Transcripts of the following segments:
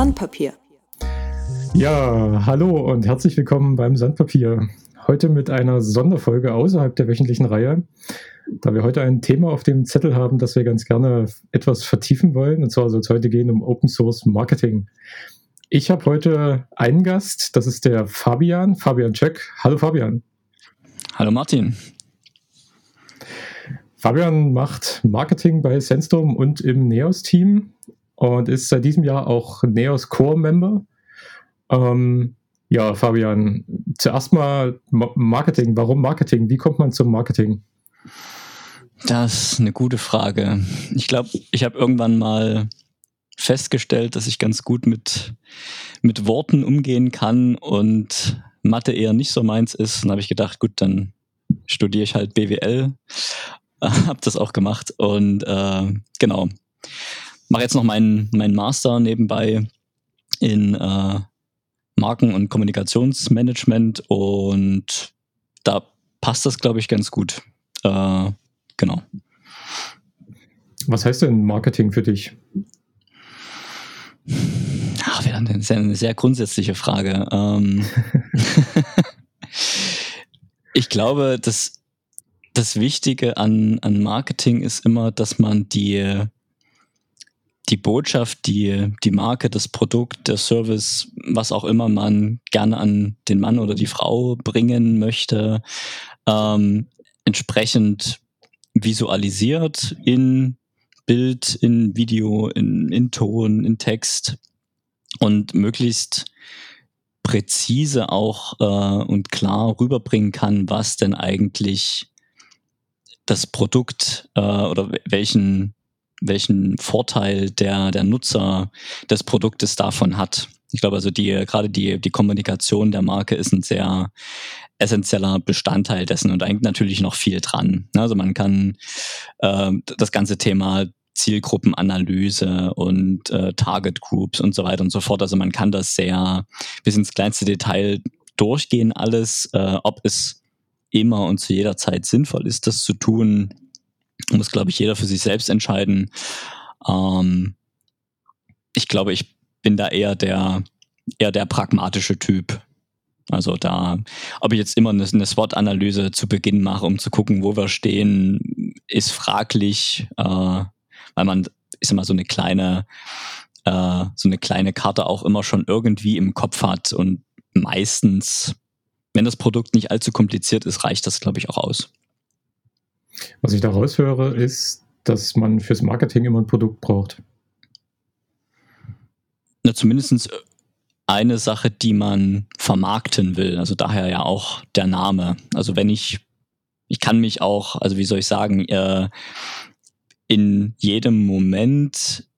Sandpapier. Ja, hallo und herzlich willkommen beim Sandpapier. Heute mit einer Sonderfolge außerhalb der wöchentlichen Reihe, da wir heute ein Thema auf dem Zettel haben, das wir ganz gerne etwas vertiefen wollen. Und zwar soll es heute gehen um Open Source Marketing. Ich habe heute einen Gast, das ist der Fabian, Fabian Check. Hallo Fabian. Hallo Martin. Fabian macht Marketing bei Sandstorm und im Neos-Team und ist seit diesem Jahr auch Neos Core-Member. Ähm, ja, Fabian, zuerst mal Marketing. Warum Marketing? Wie kommt man zum Marketing? Das ist eine gute Frage. Ich glaube, ich habe irgendwann mal festgestellt, dass ich ganz gut mit, mit Worten umgehen kann und Mathe eher nicht so meins ist. Dann habe ich gedacht, gut, dann studiere ich halt BWL. habe das auch gemacht und äh, genau. Mache jetzt noch meinen mein Master nebenbei in äh, Marken- und Kommunikationsmanagement und da passt das, glaube ich, ganz gut. Äh, genau. Was heißt denn Marketing für dich? Ach, wir haben eine sehr, eine sehr grundsätzliche Frage. Ähm ich glaube, das, das Wichtige an, an Marketing ist immer, dass man die, die Botschaft, die, die Marke, das Produkt, der Service, was auch immer man gerne an den Mann oder die Frau bringen möchte, ähm, entsprechend visualisiert in Bild, in Video, in, in Ton, in Text und möglichst präzise auch äh, und klar rüberbringen kann, was denn eigentlich das Produkt äh, oder welchen, welchen Vorteil der, der Nutzer des Produktes davon hat. Ich glaube also, die, gerade die, die Kommunikation der Marke ist ein sehr essentieller Bestandteil dessen und eigentlich natürlich noch viel dran. Also man kann äh, das ganze Thema Zielgruppenanalyse und äh, Target Groups und so weiter und so fort. Also man kann das sehr bis ins kleinste Detail durchgehen alles, äh, ob es immer und zu jeder Zeit sinnvoll ist, das zu tun, muss, glaube ich, jeder für sich selbst entscheiden. Ähm, ich glaube, ich bin da eher der, eher der pragmatische Typ. Also da, ob ich jetzt immer eine, eine SWOT-Analyse zu Beginn mache, um zu gucken, wo wir stehen, ist fraglich, äh, weil man, ist immer so eine kleine, äh, so eine kleine Karte auch immer schon irgendwie im Kopf hat und meistens, wenn das Produkt nicht allzu kompliziert ist, reicht das, glaube ich, auch aus. Was ich da raushöre, ist, dass man fürs Marketing immer ein Produkt braucht. Na, zumindest eine Sache, die man vermarkten will. Also daher ja auch der Name. Also wenn ich, ich kann mich auch, also wie soll ich sagen, äh, in jedem Moment,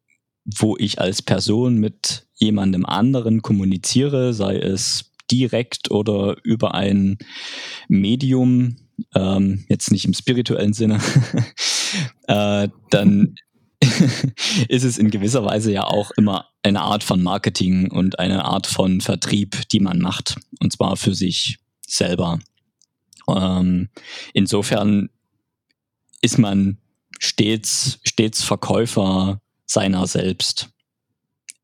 wo ich als Person mit jemandem anderen kommuniziere, sei es direkt oder über ein Medium, ähm, jetzt nicht im spirituellen Sinne, äh, dann ist es in gewisser Weise ja auch immer eine Art von Marketing und eine Art von Vertrieb, die man macht. Und zwar für sich selber. Ähm, insofern ist man stets, stets Verkäufer seiner selbst.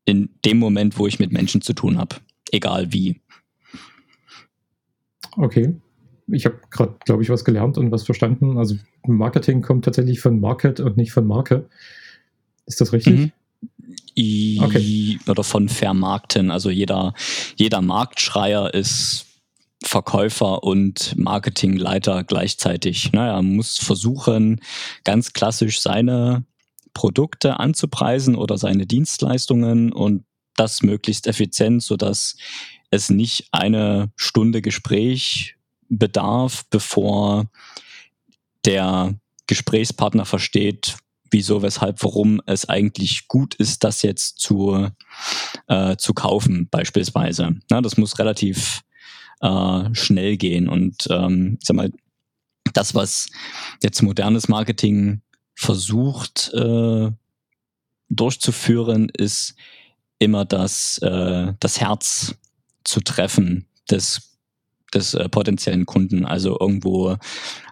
In dem Moment, wo ich mit Menschen zu tun habe. Egal wie. Okay. Ich habe gerade, glaube ich, was gelernt und was verstanden. Also Marketing kommt tatsächlich von Market und nicht von Marke. Ist das richtig? Mhm. Okay. Oder von Vermarkten. Also jeder, jeder Marktschreier ist Verkäufer und Marketingleiter gleichzeitig. Naja, muss versuchen, ganz klassisch seine Produkte anzupreisen oder seine Dienstleistungen und das möglichst effizient, sodass es nicht eine Stunde Gespräch bedarf, bevor der Gesprächspartner versteht, wieso, weshalb, warum es eigentlich gut ist, das jetzt zu, äh, zu kaufen, beispielsweise. Na, das muss relativ äh, schnell gehen. Und ähm, ich sag mal, das, was jetzt modernes Marketing versucht äh, durchzuführen, ist immer das, äh, das Herz zu treffen des, des äh, potenziellen Kunden, also irgendwo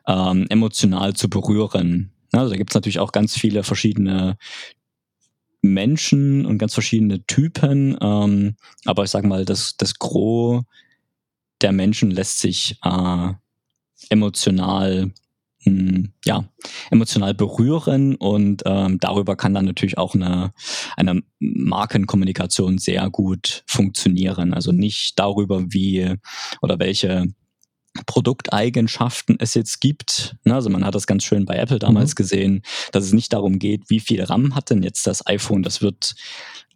ähm, emotional zu berühren. Also da gibt es natürlich auch ganz viele verschiedene Menschen und ganz verschiedene Typen. Ähm, aber ich sage mal, das, das Gros der Menschen lässt sich äh, emotional ja, emotional berühren und ähm, darüber kann dann natürlich auch eine, eine Markenkommunikation sehr gut funktionieren. Also nicht darüber, wie oder welche Produkteigenschaften es jetzt gibt. Ne, also man hat das ganz schön bei Apple damals mhm. gesehen, dass es nicht darum geht, wie viel RAM hat denn jetzt das iPhone. Das wird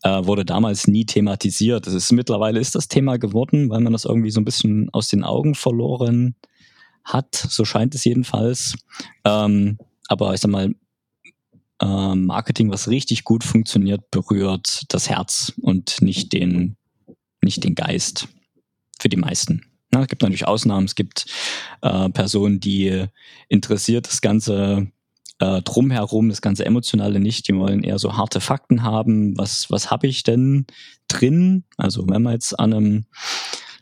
äh, wurde damals nie thematisiert. Das ist mittlerweile ist das Thema geworden, weil man das irgendwie so ein bisschen aus den Augen verloren hat. So scheint es jedenfalls. Ähm, aber ich sag mal, äh, Marketing, was richtig gut funktioniert, berührt das Herz und nicht den, nicht den Geist. Für die meisten. Na, es gibt natürlich Ausnahmen. Es gibt äh, Personen, die interessiert das Ganze äh, drumherum, das ganze Emotionale nicht. Die wollen eher so harte Fakten haben. Was, was habe ich denn drin? Also wenn man jetzt an einem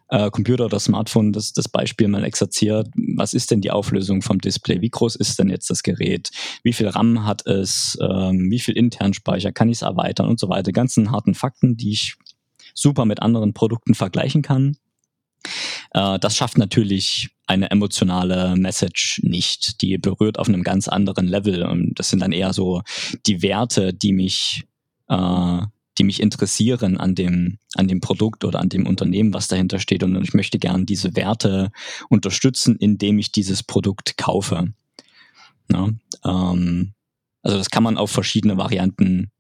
äh, Computer oder Smartphone das, das Beispiel mal exerziert, was ist denn die Auflösung vom Display? Wie groß ist denn jetzt das Gerät? Wie viel RAM hat es? Ähm, wie viel Internspeicher? Kann ich es erweitern und so weiter? Ganzen harten Fakten, die ich super mit anderen Produkten vergleichen kann. Äh, das schafft natürlich eine emotionale Message nicht. Die berührt auf einem ganz anderen Level. Und das sind dann eher so die Werte, die mich, äh, die mich interessieren an dem, an dem Produkt oder an dem Unternehmen, was dahinter steht. Und ich möchte gern diese Werte unterstützen, indem ich dieses Produkt kaufe. Ja, ähm, also das kann man auf verschiedene Varianten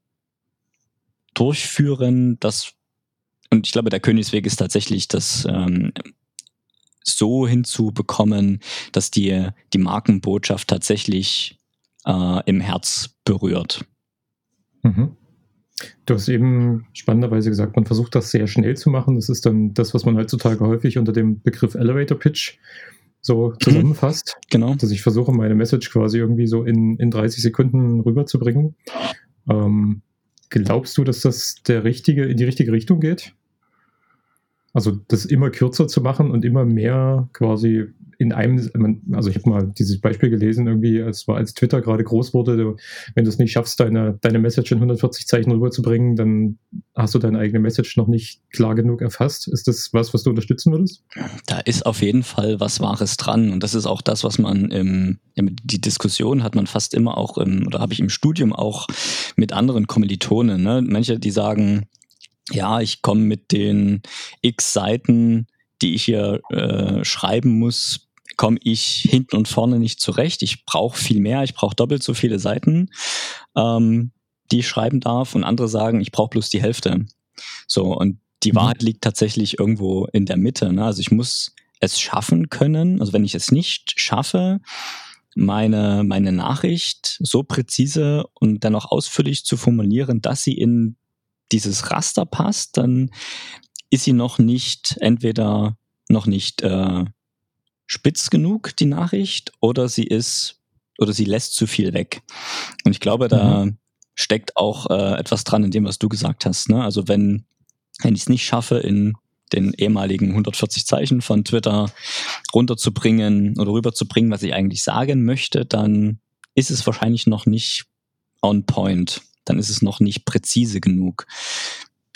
durchführen. Das und ich glaube, der Königsweg ist tatsächlich, das ähm, so hinzubekommen, dass die, die Markenbotschaft tatsächlich äh, im Herz berührt. Mhm. Du hast eben spannenderweise gesagt, man versucht das sehr schnell zu machen. Das ist dann das, was man heutzutage häufig unter dem Begriff Elevator Pitch so mhm. zusammenfasst. Genau. Dass ich versuche, meine Message quasi irgendwie so in, in 30 Sekunden rüberzubringen. Ähm, glaubst du, dass das der richtige, in die richtige Richtung geht? Also das immer kürzer zu machen und immer mehr quasi in einem, also ich habe mal dieses Beispiel gelesen, irgendwie, es als Twitter gerade groß wurde, wenn du es nicht schaffst, deine, deine Message in 140 Zeichen rüberzubringen, dann hast du deine eigene Message noch nicht klar genug erfasst. Ist das was, was du unterstützen würdest? Da ist auf jeden Fall was Wahres dran und das ist auch das, was man im, die Diskussion hat man fast immer auch im, oder habe ich im Studium auch mit anderen Kommilitonen, ne? Manche, die sagen, ja, ich komme mit den x Seiten, die ich hier äh, schreiben muss, komme ich hinten und vorne nicht zurecht. Ich brauche viel mehr, ich brauche doppelt so viele Seiten, ähm, die ich schreiben darf. Und andere sagen, ich brauche bloß die Hälfte. So, und die mhm. Wahrheit liegt tatsächlich irgendwo in der Mitte. Ne? Also ich muss es schaffen können. Also wenn ich es nicht schaffe, meine, meine Nachricht so präzise und dann auch ausführlich zu formulieren, dass sie in dieses Raster passt, dann ist sie noch nicht entweder noch nicht äh, spitz genug, die Nachricht, oder sie ist oder sie lässt zu viel weg. Und ich glaube, da mhm. steckt auch äh, etwas dran in dem, was du gesagt hast. Ne? Also wenn, wenn ich es nicht schaffe, in den ehemaligen 140 Zeichen von Twitter runterzubringen oder rüberzubringen, was ich eigentlich sagen möchte, dann ist es wahrscheinlich noch nicht on point dann ist es noch nicht präzise genug.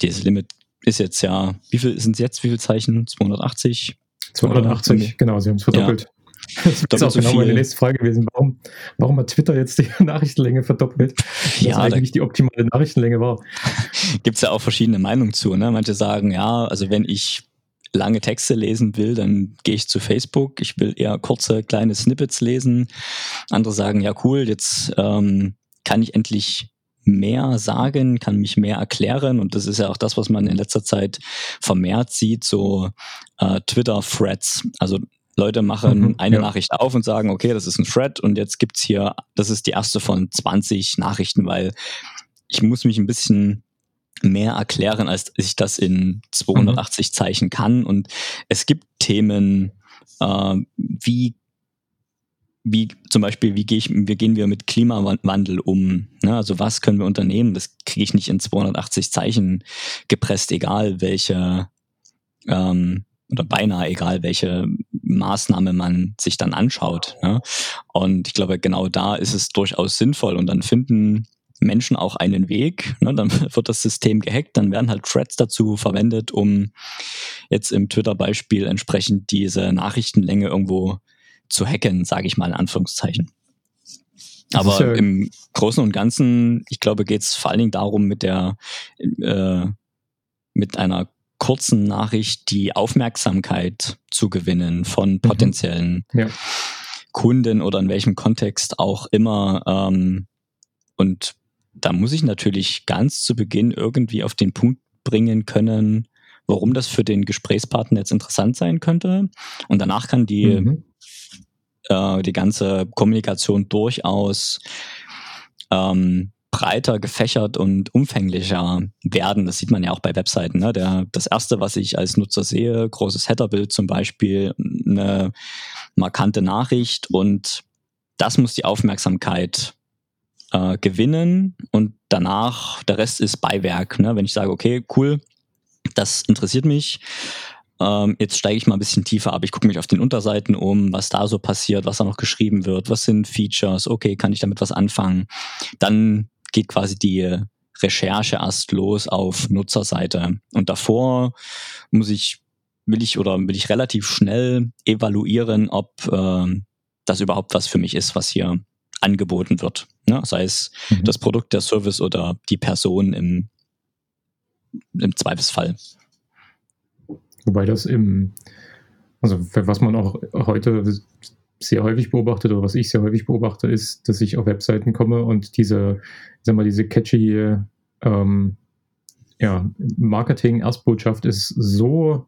Dieses Limit ist jetzt ja, wie viel sind es jetzt, wie viele Zeichen? 280? 280, Oder? genau, sie haben es verdoppelt. Ja. Das ist auch genau viel. meine nächste Frage gewesen. Warum, warum hat Twitter jetzt die Nachrichtenlänge verdoppelt? Was ja, eigentlich die optimale Nachrichtenlänge war. Gibt es ja auch verschiedene Meinungen zu. Ne? Manche sagen, ja, also wenn ich lange Texte lesen will, dann gehe ich zu Facebook. Ich will eher kurze, kleine Snippets lesen. Andere sagen, ja cool, jetzt ähm, kann ich endlich mehr sagen, kann mich mehr erklären und das ist ja auch das, was man in letzter Zeit vermehrt sieht, so äh, Twitter-Threads. Also Leute machen mhm, eine ja. Nachricht auf und sagen, okay, das ist ein Thread und jetzt gibt's hier, das ist die erste von 20 Nachrichten, weil ich muss mich ein bisschen mehr erklären, als ich das in 280 mhm. Zeichen kann. Und es gibt Themen, äh, wie wie zum Beispiel, wie, gehe ich, wie gehen wir mit Klimawandel um? Ne? Also was können wir unternehmen? Das kriege ich nicht in 280 Zeichen gepresst, egal welche ähm, oder beinahe egal, welche Maßnahme man sich dann anschaut. Ne? Und ich glaube, genau da ist es durchaus sinnvoll. Und dann finden Menschen auch einen Weg. Ne? Dann wird das System gehackt, dann werden halt Threads dazu verwendet, um jetzt im Twitter-Beispiel entsprechend diese Nachrichtenlänge irgendwo zu hacken, sage ich mal in Anführungszeichen. Aber ja im Großen und Ganzen, ich glaube, geht es vor allen Dingen darum, mit der äh, mit einer kurzen Nachricht die Aufmerksamkeit zu gewinnen von mhm. potenziellen mhm. ja. Kunden oder in welchem Kontext auch immer. Ähm, und da muss ich natürlich ganz zu Beginn irgendwie auf den Punkt bringen können, warum das für den Gesprächspartner jetzt interessant sein könnte. Und danach kann die, mhm. Äh, die ganze Kommunikation durchaus ähm, breiter gefächert und umfänglicher werden. Das sieht man ja auch bei Webseiten. Ne? Der, das erste, was ich als Nutzer sehe, großes Headerbild zum Beispiel, eine markante Nachricht und das muss die Aufmerksamkeit äh, gewinnen und danach der Rest ist Beiwerk. Ne? Wenn ich sage, okay, cool, das interessiert mich. Ähm, jetzt steige ich mal ein bisschen tiefer ab. Ich gucke mich auf den Unterseiten um, was da so passiert, was da noch geschrieben wird, was sind Features, okay, kann ich damit was anfangen. Dann geht quasi die Recherche erst los auf Nutzerseite. Und davor muss ich, will ich oder will ich relativ schnell evaluieren, ob äh, das überhaupt was für mich ist, was hier angeboten wird. Ne? Sei es mhm. das Produkt, der Service oder die Person im, im Zweifelsfall. Wobei das im, also was man auch heute sehr häufig beobachtet oder was ich sehr häufig beobachte, ist, dass ich auf Webseiten komme und diese, ich sag mal, diese catchy ähm, ja, Marketing-Erstbotschaft ist so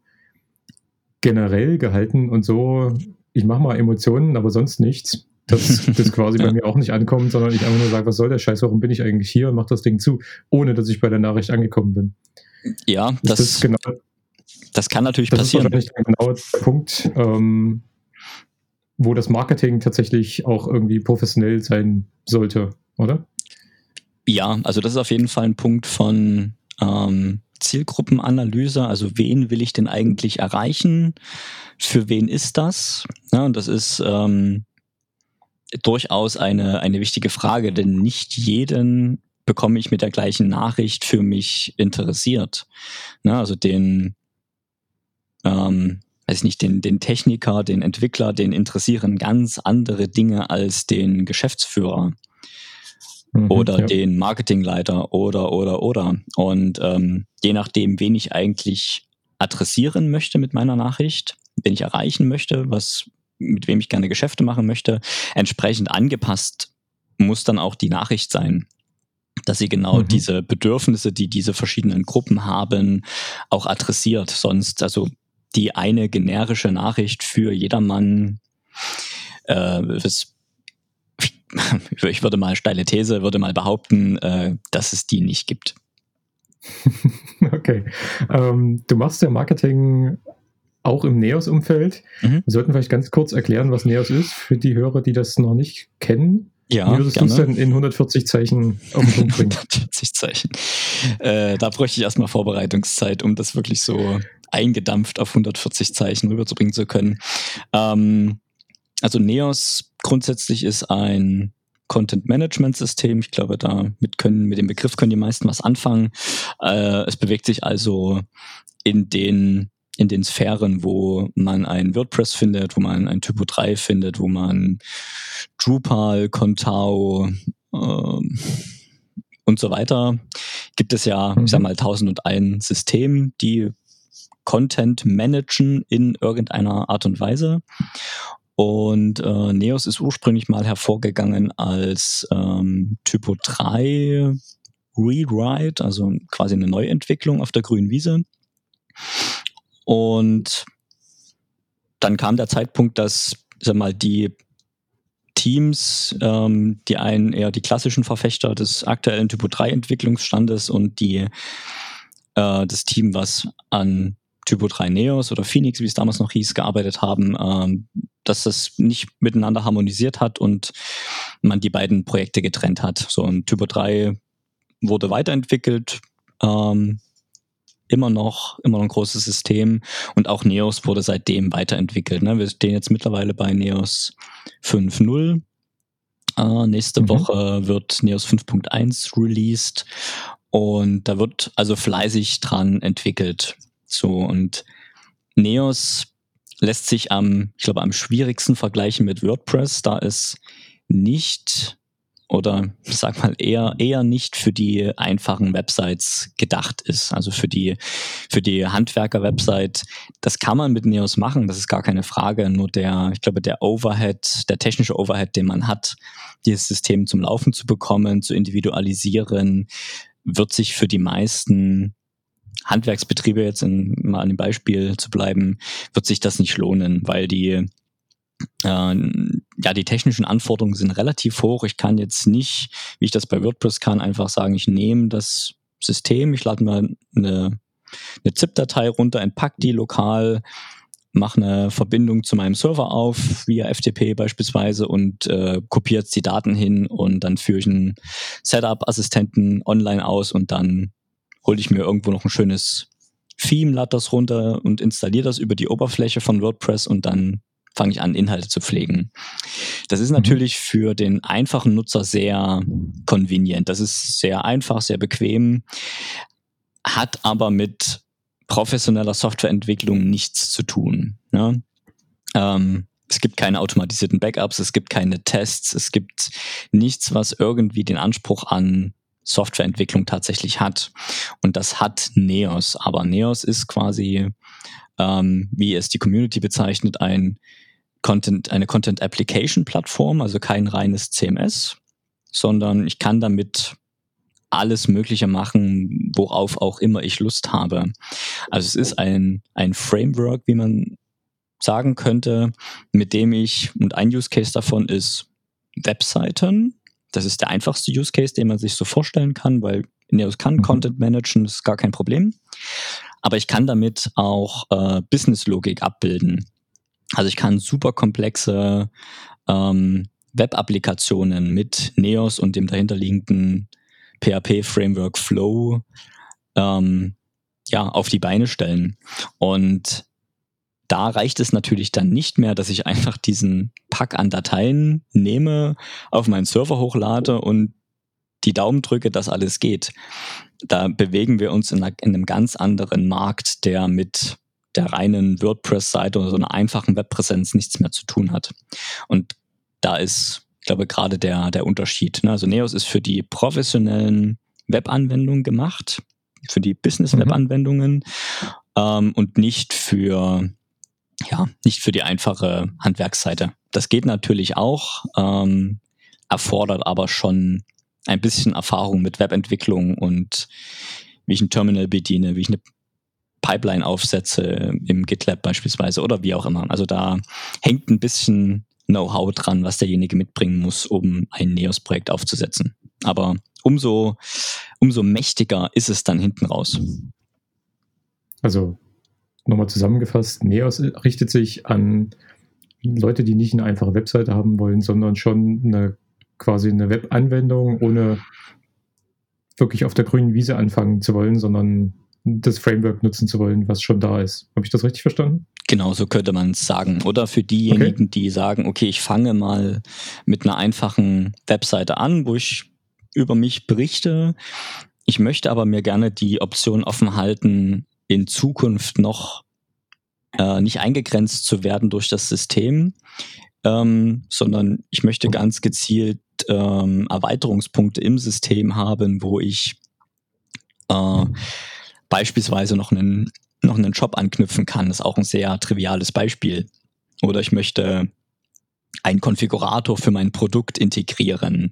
generell gehalten und so, ich mache mal Emotionen, aber sonst nichts, dass das quasi bei mir auch nicht ankommt, sondern ich einfach nur sage, was soll der Scheiß, warum bin ich eigentlich hier und mach das Ding zu, ohne dass ich bei der Nachricht angekommen bin. Ja, das, das, genau, das kann natürlich das passieren. Das ist wahrscheinlich genau der Punkt, ähm, wo das Marketing tatsächlich auch irgendwie professionell sein sollte, oder? Ja, also das ist auf jeden Fall ein Punkt von ähm, Zielgruppenanalyse. Also wen will ich denn eigentlich erreichen? Für wen ist das? Ja, und das ist ähm, durchaus eine, eine wichtige Frage, denn nicht jeden bekomme ich mit der gleichen Nachricht für mich interessiert. Ja, also den ähm, weiß nicht, den, den Techniker, den Entwickler, den interessieren ganz andere Dinge als den Geschäftsführer mhm, oder ja. den Marketingleiter oder, oder, oder. Und ähm, je nachdem, wen ich eigentlich adressieren möchte mit meiner Nachricht, wen ich erreichen möchte, was, mit wem ich gerne Geschäfte machen möchte, entsprechend angepasst muss dann auch die Nachricht sein dass sie genau mhm. diese Bedürfnisse, die diese verschiedenen Gruppen haben, auch adressiert. Sonst, also die eine generische Nachricht für jedermann. Äh, das, ich würde mal steile These, würde mal behaupten, äh, dass es die nicht gibt. okay. Ähm, du machst ja Marketing auch im NEOS-Umfeld. Mhm. Wir sollten vielleicht ganz kurz erklären, was NEOS ist, für die Hörer, die das noch nicht kennen. Ja, würdest du es denn in 140 Zeichen auf den Punkt bringen? 140 Zeichen. Äh, da bräuchte ich erstmal Vorbereitungszeit, um das wirklich so eingedampft auf 140 Zeichen rüberzubringen zu können. Ähm, also Neos grundsätzlich ist ein Content Management System. Ich glaube, damit können, mit dem Begriff können die meisten was anfangen. Äh, es bewegt sich also in den in den Sphären, wo man ein WordPress findet, wo man ein Typo 3 findet, wo man Drupal, Contao äh, und so weiter, gibt es ja, mhm. ich sag mal, 1001 System, die Content managen in irgendeiner Art und Weise. Und äh, Neos ist ursprünglich mal hervorgegangen als ähm, Typo 3 Rewrite, also quasi eine Neuentwicklung auf der grünen Wiese. Und dann kam der Zeitpunkt, dass sag mal, die Teams, ähm, die einen eher die klassischen Verfechter des aktuellen Typo 3 Entwicklungsstandes und die äh, das Team, was an Typo 3 Neos oder Phoenix, wie es damals noch hieß, gearbeitet haben, ähm, dass das nicht miteinander harmonisiert hat und man die beiden Projekte getrennt hat. So ein Typo 3 wurde weiterentwickelt, ähm, immer noch, immer noch ein großes System und auch Neos wurde seitdem weiterentwickelt. Ne? Wir stehen jetzt mittlerweile bei Neos 5.0 Äh, nächste mhm. Woche wird Neos 5.1 released und da wird also fleißig dran entwickelt. So und Neos lässt sich am, ich glaube, am schwierigsten vergleichen mit WordPress, da es nicht oder sag mal eher eher nicht für die einfachen Websites gedacht ist. Also für die für die Handwerker-Website, das kann man mit Neos machen, das ist gar keine Frage. Nur der, ich glaube, der Overhead, der technische Overhead, den man hat, dieses System zum Laufen zu bekommen, zu individualisieren, wird sich für die meisten Handwerksbetriebe jetzt in, mal an dem Beispiel zu bleiben, wird sich das nicht lohnen, weil die ja, die technischen Anforderungen sind relativ hoch. Ich kann jetzt nicht, wie ich das bei WordPress kann, einfach sagen, ich nehme das System, ich lade mal eine, eine ZIP-Datei runter, entpack die lokal, mache eine Verbindung zu meinem Server auf, via FTP beispielsweise, und äh, kopiere die Daten hin und dann führe ich einen Setup-Assistenten online aus und dann hole ich mir irgendwo noch ein schönes Theme, lade das runter und installiere das über die Oberfläche von WordPress und dann fange ich an, Inhalte zu pflegen. Das ist natürlich für den einfachen Nutzer sehr convenient. Das ist sehr einfach, sehr bequem, hat aber mit professioneller Softwareentwicklung nichts zu tun. Ne? Ähm, es gibt keine automatisierten Backups, es gibt keine Tests, es gibt nichts, was irgendwie den Anspruch an Softwareentwicklung tatsächlich hat. Und das hat Neos. Aber Neos ist quasi, ähm, wie es die Community bezeichnet, ein Content, eine Content Application Plattform, also kein reines CMS, sondern ich kann damit alles Mögliche machen, worauf auch immer ich Lust habe. Also es ist ein, ein Framework, wie man sagen könnte, mit dem ich, und ein Use Case davon ist Webseiten. Das ist der einfachste Use Case, den man sich so vorstellen kann, weil Neos kann mhm. Content managen, ist gar kein Problem. Aber ich kann damit auch äh, Business-Logik abbilden. Also ich kann super komplexe ähm, Web-Applikationen mit Neos und dem dahinterliegenden PHP-Framework Flow ähm, ja, auf die Beine stellen. Und da reicht es natürlich dann nicht mehr, dass ich einfach diesen Pack an Dateien nehme, auf meinen Server hochlade und die Daumen drücke, dass alles geht. Da bewegen wir uns in, einer, in einem ganz anderen Markt, der mit der reinen WordPress-Seite oder so einer einfachen Webpräsenz nichts mehr zu tun hat. Und da ist, ich glaube, gerade der, der Unterschied. Ne? Also Neos ist für die professionellen Webanwendungen gemacht, für die Business-Webanwendungen mhm. ähm, und nicht für, ja, nicht für die einfache Handwerksseite. Das geht natürlich auch, ähm, erfordert aber schon ein bisschen Erfahrung mit Webentwicklung und wie ich ein Terminal bediene, wie ich eine Pipeline aufsetze im GitLab beispielsweise oder wie auch immer. Also da hängt ein bisschen Know-how dran, was derjenige mitbringen muss, um ein Neos-Projekt aufzusetzen. Aber umso, umso mächtiger ist es dann hinten raus. Also nochmal zusammengefasst, Neos richtet sich an Leute, die nicht eine einfache Webseite haben wollen, sondern schon eine quasi eine Webanwendung, ohne wirklich auf der grünen Wiese anfangen zu wollen, sondern das Framework nutzen zu wollen, was schon da ist. Habe ich das richtig verstanden? Genau, so könnte man es sagen. Oder für diejenigen, okay. die sagen, okay, ich fange mal mit einer einfachen Webseite an, wo ich über mich berichte. Ich möchte aber mir gerne die Option offen halten, in Zukunft noch äh, nicht eingegrenzt zu werden durch das System, ähm, sondern ich möchte ganz gezielt ähm, Erweiterungspunkte im System haben, wo ich äh, beispielsweise noch einen, noch einen Job anknüpfen kann. Ist auch ein sehr triviales Beispiel. Oder ich möchte einen Konfigurator für mein Produkt integrieren.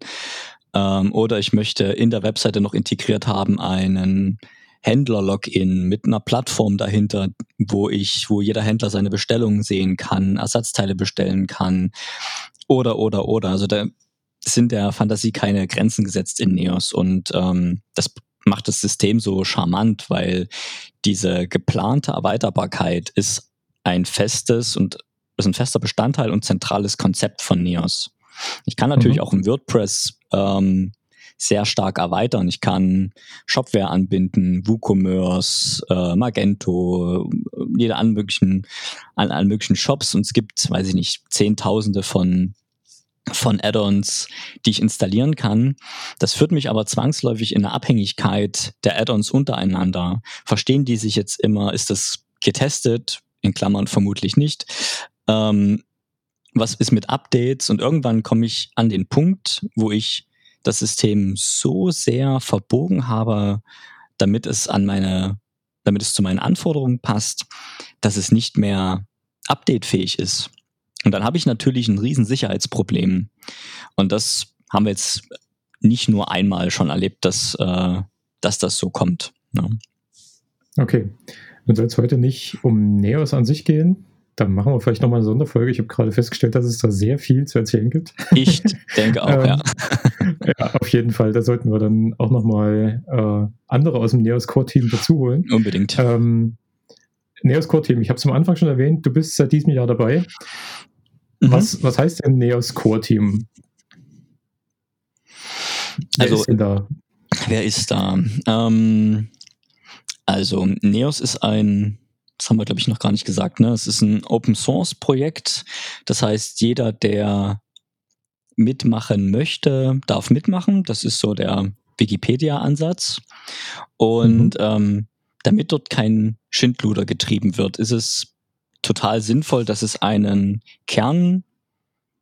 Ähm, oder ich möchte in der Webseite noch integriert haben einen Händler-Login mit einer Plattform dahinter, wo ich, wo jeder Händler seine Bestellungen sehen kann, Ersatzteile bestellen kann. Oder, oder, oder. Also da sind der Fantasie keine Grenzen gesetzt in Neos. Und ähm, das macht das System so charmant, weil diese geplante Erweiterbarkeit ist ein festes und ist ein fester Bestandteil und zentrales Konzept von Neos. Ich kann natürlich mhm. auch im WordPress ähm, sehr stark erweitern. Ich kann Shopware anbinden, WooCommerce, äh, Magento, jede an möglichen, an allen möglichen Shops und es gibt, weiß ich nicht, Zehntausende von von Add-ons, die ich installieren kann. Das führt mich aber zwangsläufig in eine Abhängigkeit der Add-ons untereinander. Verstehen die sich jetzt immer? Ist das getestet? In Klammern vermutlich nicht. Ähm, was ist mit Updates? Und irgendwann komme ich an den Punkt, wo ich das System so sehr verbogen habe, damit es an meine, damit es zu meinen Anforderungen passt, dass es nicht mehr updatefähig ist. Und dann habe ich natürlich ein riesen Sicherheitsproblem. Und das haben wir jetzt nicht nur einmal schon erlebt, dass, äh, dass das so kommt. Ne? Okay. Dann soll es heute nicht um Neos an sich gehen. Dann machen wir vielleicht nochmal eine Sonderfolge. Ich habe gerade festgestellt, dass es da sehr viel zu erzählen gibt. Ich denke auch, ja. Ähm, ja, auf jeden Fall. Da sollten wir dann auch nochmal äh, andere aus dem Neos Core-Team dazu holen. Unbedingt. Ähm, Neos Core-Team, ich habe es am Anfang schon erwähnt, du bist seit diesem Jahr dabei. Mhm. Was, was heißt denn Neos Core-Team? Also, ist da? wer ist da? Ähm, also, Neos ist ein, das haben wir, glaube ich, noch gar nicht gesagt, ne? Es ist ein Open Source Projekt. Das heißt, jeder, der mitmachen möchte, darf mitmachen. Das ist so der Wikipedia-Ansatz. Und mhm. ähm, damit dort kein Schindluder getrieben wird, ist es total sinnvoll, dass es einen Kern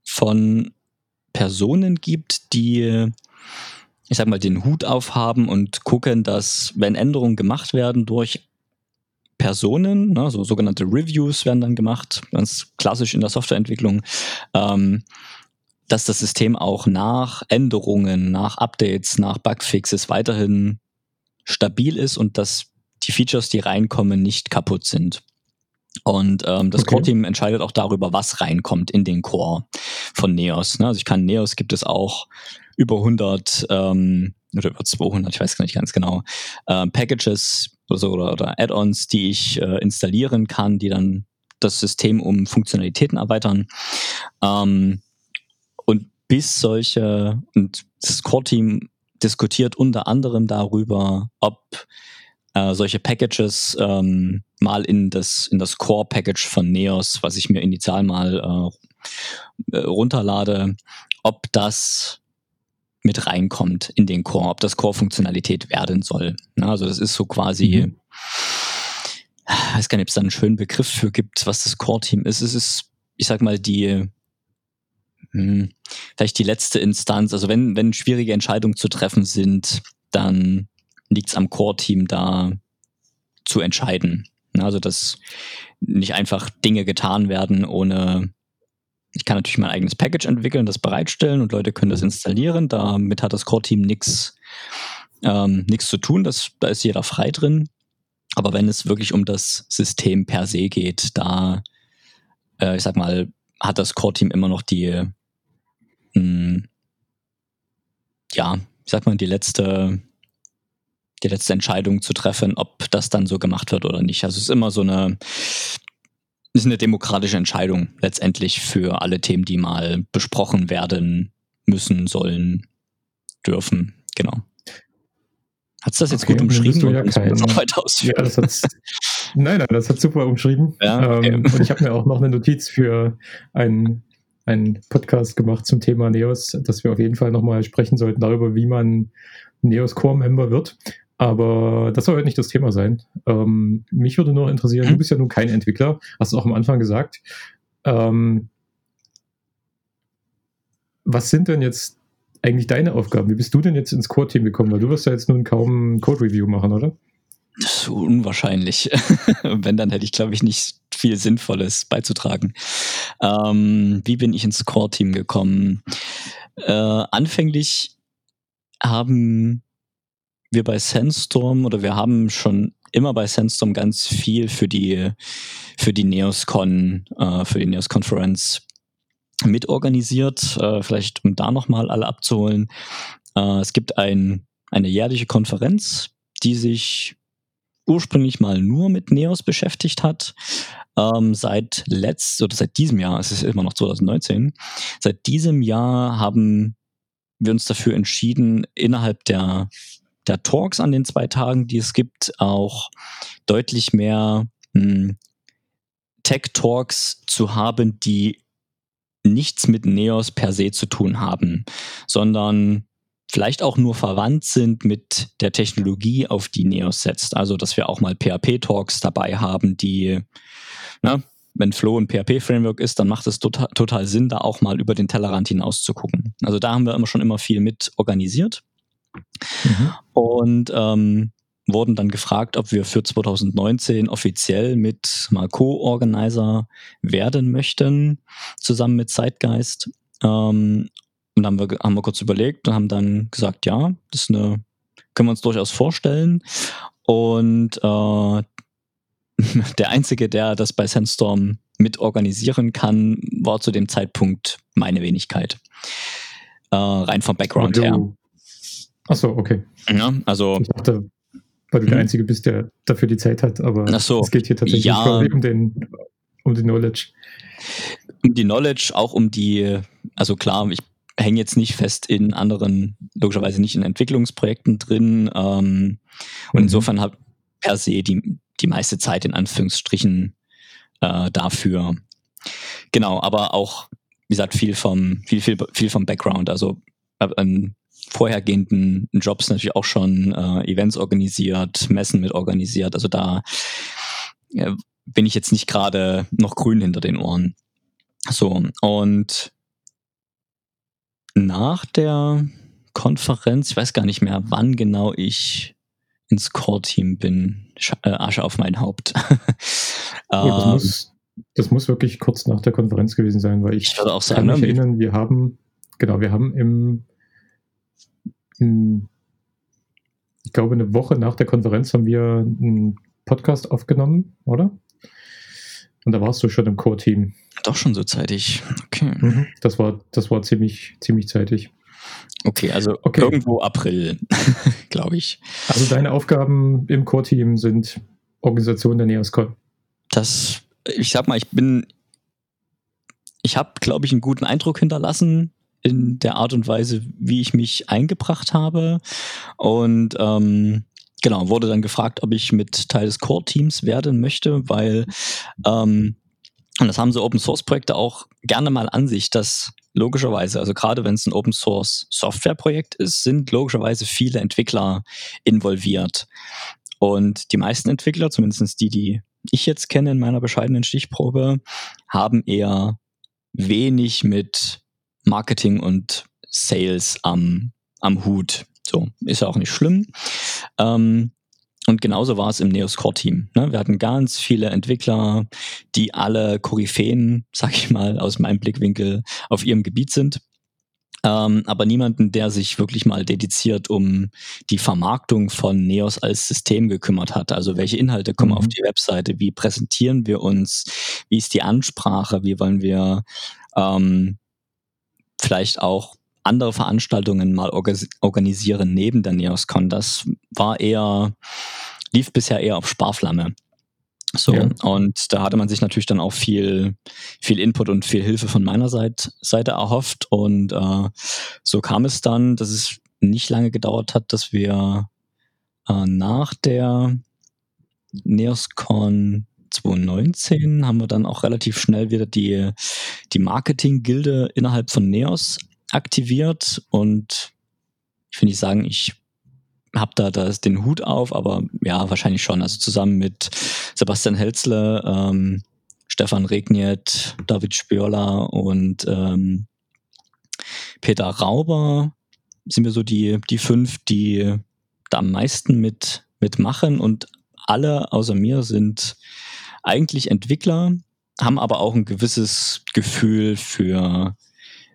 von Personen gibt, die, ich sag mal, den Hut aufhaben und gucken, dass, wenn Änderungen gemacht werden durch Personen, ne, so sogenannte Reviews werden dann gemacht, ganz klassisch in der Softwareentwicklung, ähm, dass das System auch nach Änderungen, nach Updates, nach Bugfixes weiterhin stabil ist und dass die Features, die reinkommen, nicht kaputt sind. Und ähm, das okay. Core-Team entscheidet auch darüber, was reinkommt in den Core von Neos. Ne? Also ich kann Neos gibt es auch über 100 ähm, oder über 200, ich weiß gar nicht ganz genau, äh, Packages oder, so, oder, oder Add-ons, die ich äh, installieren kann, die dann das System um Funktionalitäten erweitern. Ähm, und bis solche, und das Core-Team diskutiert unter anderem darüber, ob äh, solche Packages ähm, mal in das, in das Core-Package von Neos, was ich mir initial mal äh, äh, runterlade, ob das mit reinkommt in den Core, ob das Core-Funktionalität werden soll. Na, also das ist so quasi, mhm. ich weiß gar nicht, ob es da einen schönen Begriff für gibt, was das Core-Team ist. Es ist, ich sag mal, die hm, vielleicht die letzte Instanz. Also wenn, wenn schwierige Entscheidungen zu treffen sind, dann liegt es am Core-Team da zu entscheiden. Also, dass nicht einfach Dinge getan werden, ohne. Ich kann natürlich mein eigenes Package entwickeln, das bereitstellen und Leute können das installieren. Damit hat das Core-Team nichts ähm, nichts zu tun. Das, da ist jeder frei drin. Aber wenn es wirklich um das System per se geht, da, äh, ich sag mal, hat das Core-Team immer noch die, mh, hm, ja, ich sag mal, die letzte, die letzte Entscheidung zu treffen, ob das dann so gemacht wird oder nicht. Also es ist immer so eine, ist eine demokratische Entscheidung letztendlich für alle Themen, die mal besprochen werden müssen, sollen, dürfen. Genau. Hat es das jetzt okay, gut umschrieben? Ja kein, noch weiter ja, das hat's, nein, nein, das hat super umschrieben. Ja, okay. ähm, und ich habe mir auch noch eine Notiz für einen, einen Podcast gemacht zum Thema Neos, dass wir auf jeden Fall nochmal sprechen sollten darüber, wie man Neos Core-Member wird. Aber das soll heute nicht das Thema sein. Ähm, mich würde nur interessieren, hm? du bist ja nun kein Entwickler, hast du auch am Anfang gesagt. Ähm, was sind denn jetzt eigentlich deine Aufgaben? Wie bist du denn jetzt ins Core-Team gekommen? Weil du wirst ja jetzt nun kaum Code-Review machen, oder? Das ist unwahrscheinlich. Wenn, dann hätte ich, glaube ich, nicht viel Sinnvolles beizutragen. Ähm, wie bin ich ins Core-Team gekommen? Äh, anfänglich haben wir bei Sandstorm oder wir haben schon immer bei Sandstorm ganz viel für die für die NeosCon, äh, für die Neos Conference mitorganisiert. Äh, vielleicht um da nochmal alle abzuholen. Äh, es gibt ein, eine jährliche Konferenz, die sich ursprünglich mal nur mit Neos beschäftigt hat. Ähm, seit letzt oder seit diesem Jahr, es ist immer noch 2019, seit diesem Jahr haben wir uns dafür entschieden, innerhalb der der Talks an den zwei Tagen, die es gibt, auch deutlich mehr hm, Tech-Talks zu haben, die nichts mit Neos per se zu tun haben, sondern vielleicht auch nur verwandt sind mit der Technologie, auf die Neos setzt. Also, dass wir auch mal PHP-Talks dabei haben, die, ne, wenn Flow ein PHP-Framework ist, dann macht es total, total Sinn, da auch mal über den Tellerrand hinaus zu gucken. Also da haben wir immer schon immer viel mit organisiert. Mhm. Und ähm, wurden dann gefragt, ob wir für 2019 offiziell mit mal Co-Organizer werden möchten, zusammen mit Zeitgeist. Ähm, und haben wir, haben wir kurz überlegt und haben dann gesagt, ja, das ist eine, können wir uns durchaus vorstellen. Und äh, der Einzige, der das bei Sandstorm mit organisieren kann, war zu dem Zeitpunkt meine Wenigkeit. Äh, rein vom Background her. Achso, okay. Ja, also. Ich dachte, weil du der hm. Einzige bist, der dafür die Zeit hat, aber so, es geht hier tatsächlich ja, um den, um die Knowledge. Um die Knowledge, auch um die, also klar, ich hänge jetzt nicht fest in anderen, logischerweise nicht in Entwicklungsprojekten drin. Ähm, und mhm. insofern habe per se die, die meiste Zeit in Anführungsstrichen äh, dafür. Genau, aber auch, wie gesagt, viel vom, viel, viel, viel vom Background. Also äh, an vorhergehenden Jobs natürlich auch schon äh, Events organisiert, Messen mit organisiert. Also da äh, bin ich jetzt nicht gerade noch grün hinter den Ohren. So, und nach der Konferenz, ich weiß gar nicht mehr, wann genau ich ins Core-Team bin. Sch äh, Asche auf mein Haupt. ja, das, ähm, muss, das, muss, wirklich kurz nach der Konferenz gewesen sein, weil ich, ich würde auch sagen, ne, erinnern, wir haben, genau, wir haben im, ich glaube, eine Woche nach der Konferenz haben wir einen Podcast aufgenommen, oder? Und da warst du schon im Core-Team. Doch schon so zeitig. Okay. Mhm, das war, das war ziemlich, ziemlich zeitig. Okay, also okay. irgendwo April, glaube ich. Also deine Aufgaben im Core-Team sind Organisation der NeosCon. Das, ich sag mal, ich bin, ich habe, glaube ich, einen guten Eindruck hinterlassen in der Art und Weise, wie ich mich eingebracht habe. Und ähm, genau, wurde dann gefragt, ob ich mit Teil des Core-Teams werden möchte, weil ähm, und das haben so Open Source Projekte auch gerne mal an sich, dass logischerweise, also gerade wenn es ein Open Source Software Projekt ist, sind logischerweise viele Entwickler involviert. Und die meisten Entwickler, zumindest die, die ich jetzt kenne in meiner bescheidenen Stichprobe, haben eher wenig mit Marketing und Sales am, am Hut. So, ist ja auch nicht schlimm. Ähm, und genauso war es im Neos Core Team. Ne? Wir hatten ganz viele Entwickler, die alle Koryphäen, sag ich mal, aus meinem Blickwinkel auf ihrem Gebiet sind. Ähm, aber niemanden, der sich wirklich mal dediziert um die Vermarktung von Neos als System gekümmert hat. Also welche Inhalte kommen mhm. auf die Webseite, wie präsentieren wir uns, wie ist die Ansprache, wie wollen wir ähm, vielleicht auch andere Veranstaltungen mal organisieren neben der NeosCon. Das war eher, lief bisher eher auf Sparflamme. So, ja. und da hatte man sich natürlich dann auch viel, viel Input und viel Hilfe von meiner Seite, Seite erhofft. Und äh, so kam es dann, dass es nicht lange gedauert hat, dass wir äh, nach der NeosCon 2019 haben wir dann auch relativ schnell wieder die, die Marketing-Gilde innerhalb von Neos aktiviert und ich will nicht sagen, ich habe da das, den Hut auf, aber ja, wahrscheinlich schon. Also zusammen mit Sebastian Helzle, ähm, Stefan Regniet, David Spörler und ähm, Peter Rauber sind wir so die, die fünf, die da am meisten mit, mitmachen und alle außer mir sind eigentlich Entwickler, haben aber auch ein gewisses Gefühl für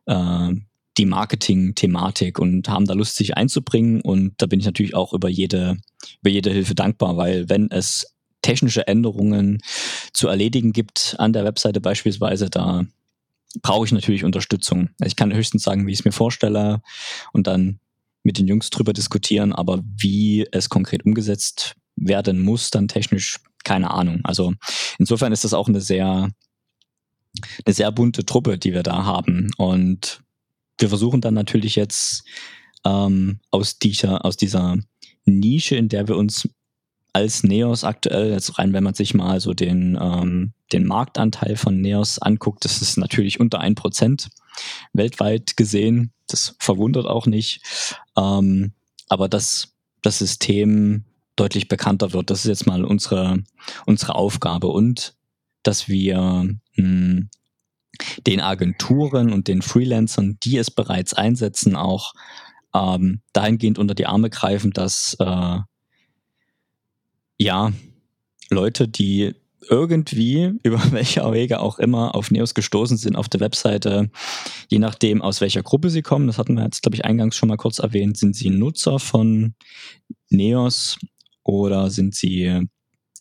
äh, die Marketing-Thematik und haben da Lust, sich einzubringen. Und da bin ich natürlich auch über jede, über jede Hilfe dankbar, weil wenn es technische Änderungen zu erledigen gibt an der Webseite beispielsweise, da brauche ich natürlich Unterstützung. Ich kann höchstens sagen, wie ich es mir vorstelle und dann mit den Jungs drüber diskutieren, aber wie es konkret umgesetzt werden muss, dann technisch keine Ahnung. Also insofern ist das auch eine sehr, eine sehr bunte Truppe, die wir da haben. Und wir versuchen dann natürlich jetzt ähm, aus, dieser, aus dieser Nische, in der wir uns als Neos aktuell, jetzt rein, wenn man sich mal so den, ähm, den Marktanteil von Neos anguckt, das ist natürlich unter ein Prozent weltweit gesehen. Das verwundert auch nicht. Ähm, aber dass das System deutlich bekannter wird, das ist jetzt mal unsere, unsere Aufgabe. Und dass wir mh, hm, den Agenturen und den Freelancern, die es bereits einsetzen, auch ähm, dahingehend unter die Arme greifen, dass äh, ja Leute, die irgendwie, über welche Wege auch immer, auf Neos gestoßen sind auf der Webseite, je nachdem, aus welcher Gruppe sie kommen, das hatten wir jetzt, glaube ich, eingangs schon mal kurz erwähnt, sind sie Nutzer von Neos oder sind sie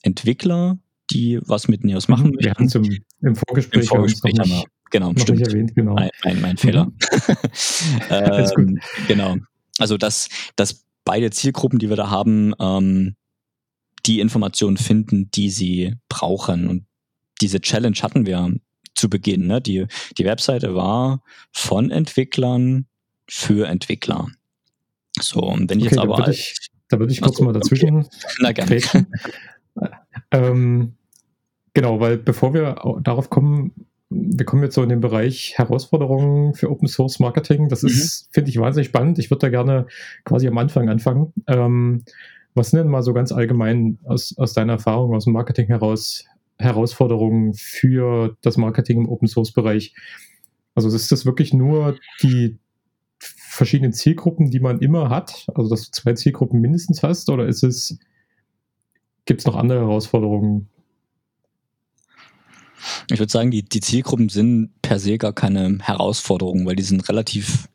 Entwickler, die was mit Neos machen möchten? Wir haben zum, im Vorgespräch, Im Vorgespräch haben wir, genau, noch stimmt. erwähnt, genau. Mein, mein, mein Fehler. Mhm. ähm, genau. Also, dass, dass beide Zielgruppen, die wir da haben, ähm, die Informationen finden, die sie brauchen. Und diese Challenge hatten wir zu Beginn. Ne? Die, die Webseite war von Entwicklern für Entwickler. So, und wenn ich okay, jetzt aber. Ich, da würde ich kurz so, mal dazwischen. Okay. Na gerne. ähm, genau, weil bevor wir darauf kommen, wir kommen jetzt so in den Bereich Herausforderungen für Open Source Marketing. Das ist, mhm. finde ich, wahnsinnig spannend. Ich würde da gerne quasi am Anfang anfangen. Ähm, was sind denn mal so ganz allgemein aus, aus deiner Erfahrung aus dem Marketing heraus Herausforderungen für das Marketing im Open Source Bereich? Also ist das wirklich nur die verschiedenen Zielgruppen, die man immer hat, also dass du zwei Zielgruppen mindestens hast, oder ist es, gibt es noch andere Herausforderungen? Ich würde sagen, die, die Zielgruppen sind per se gar keine Herausforderung, weil die sind relativ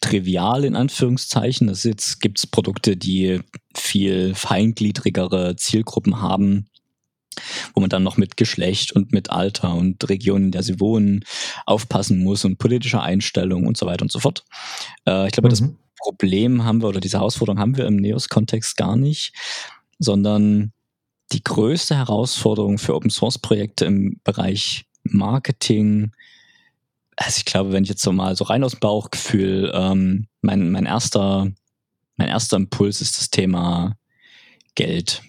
trivial in Anführungszeichen. Es jetzt gibt's Produkte, die viel feingliedrigere Zielgruppen haben, wo man dann noch mit Geschlecht und mit Alter und Region, in der sie wohnen, aufpassen muss und politischer Einstellung und so weiter und so fort. Äh, ich glaube, mhm. das Problem haben wir oder diese Herausforderung haben wir im Neos-Kontext gar nicht, sondern die größte Herausforderung für Open-Source-Projekte im Bereich Marketing, also ich glaube, wenn ich jetzt so mal so rein aus dem Bauchgefühl, ähm, mein, mein erster, mein erster Impuls ist das Thema Geld.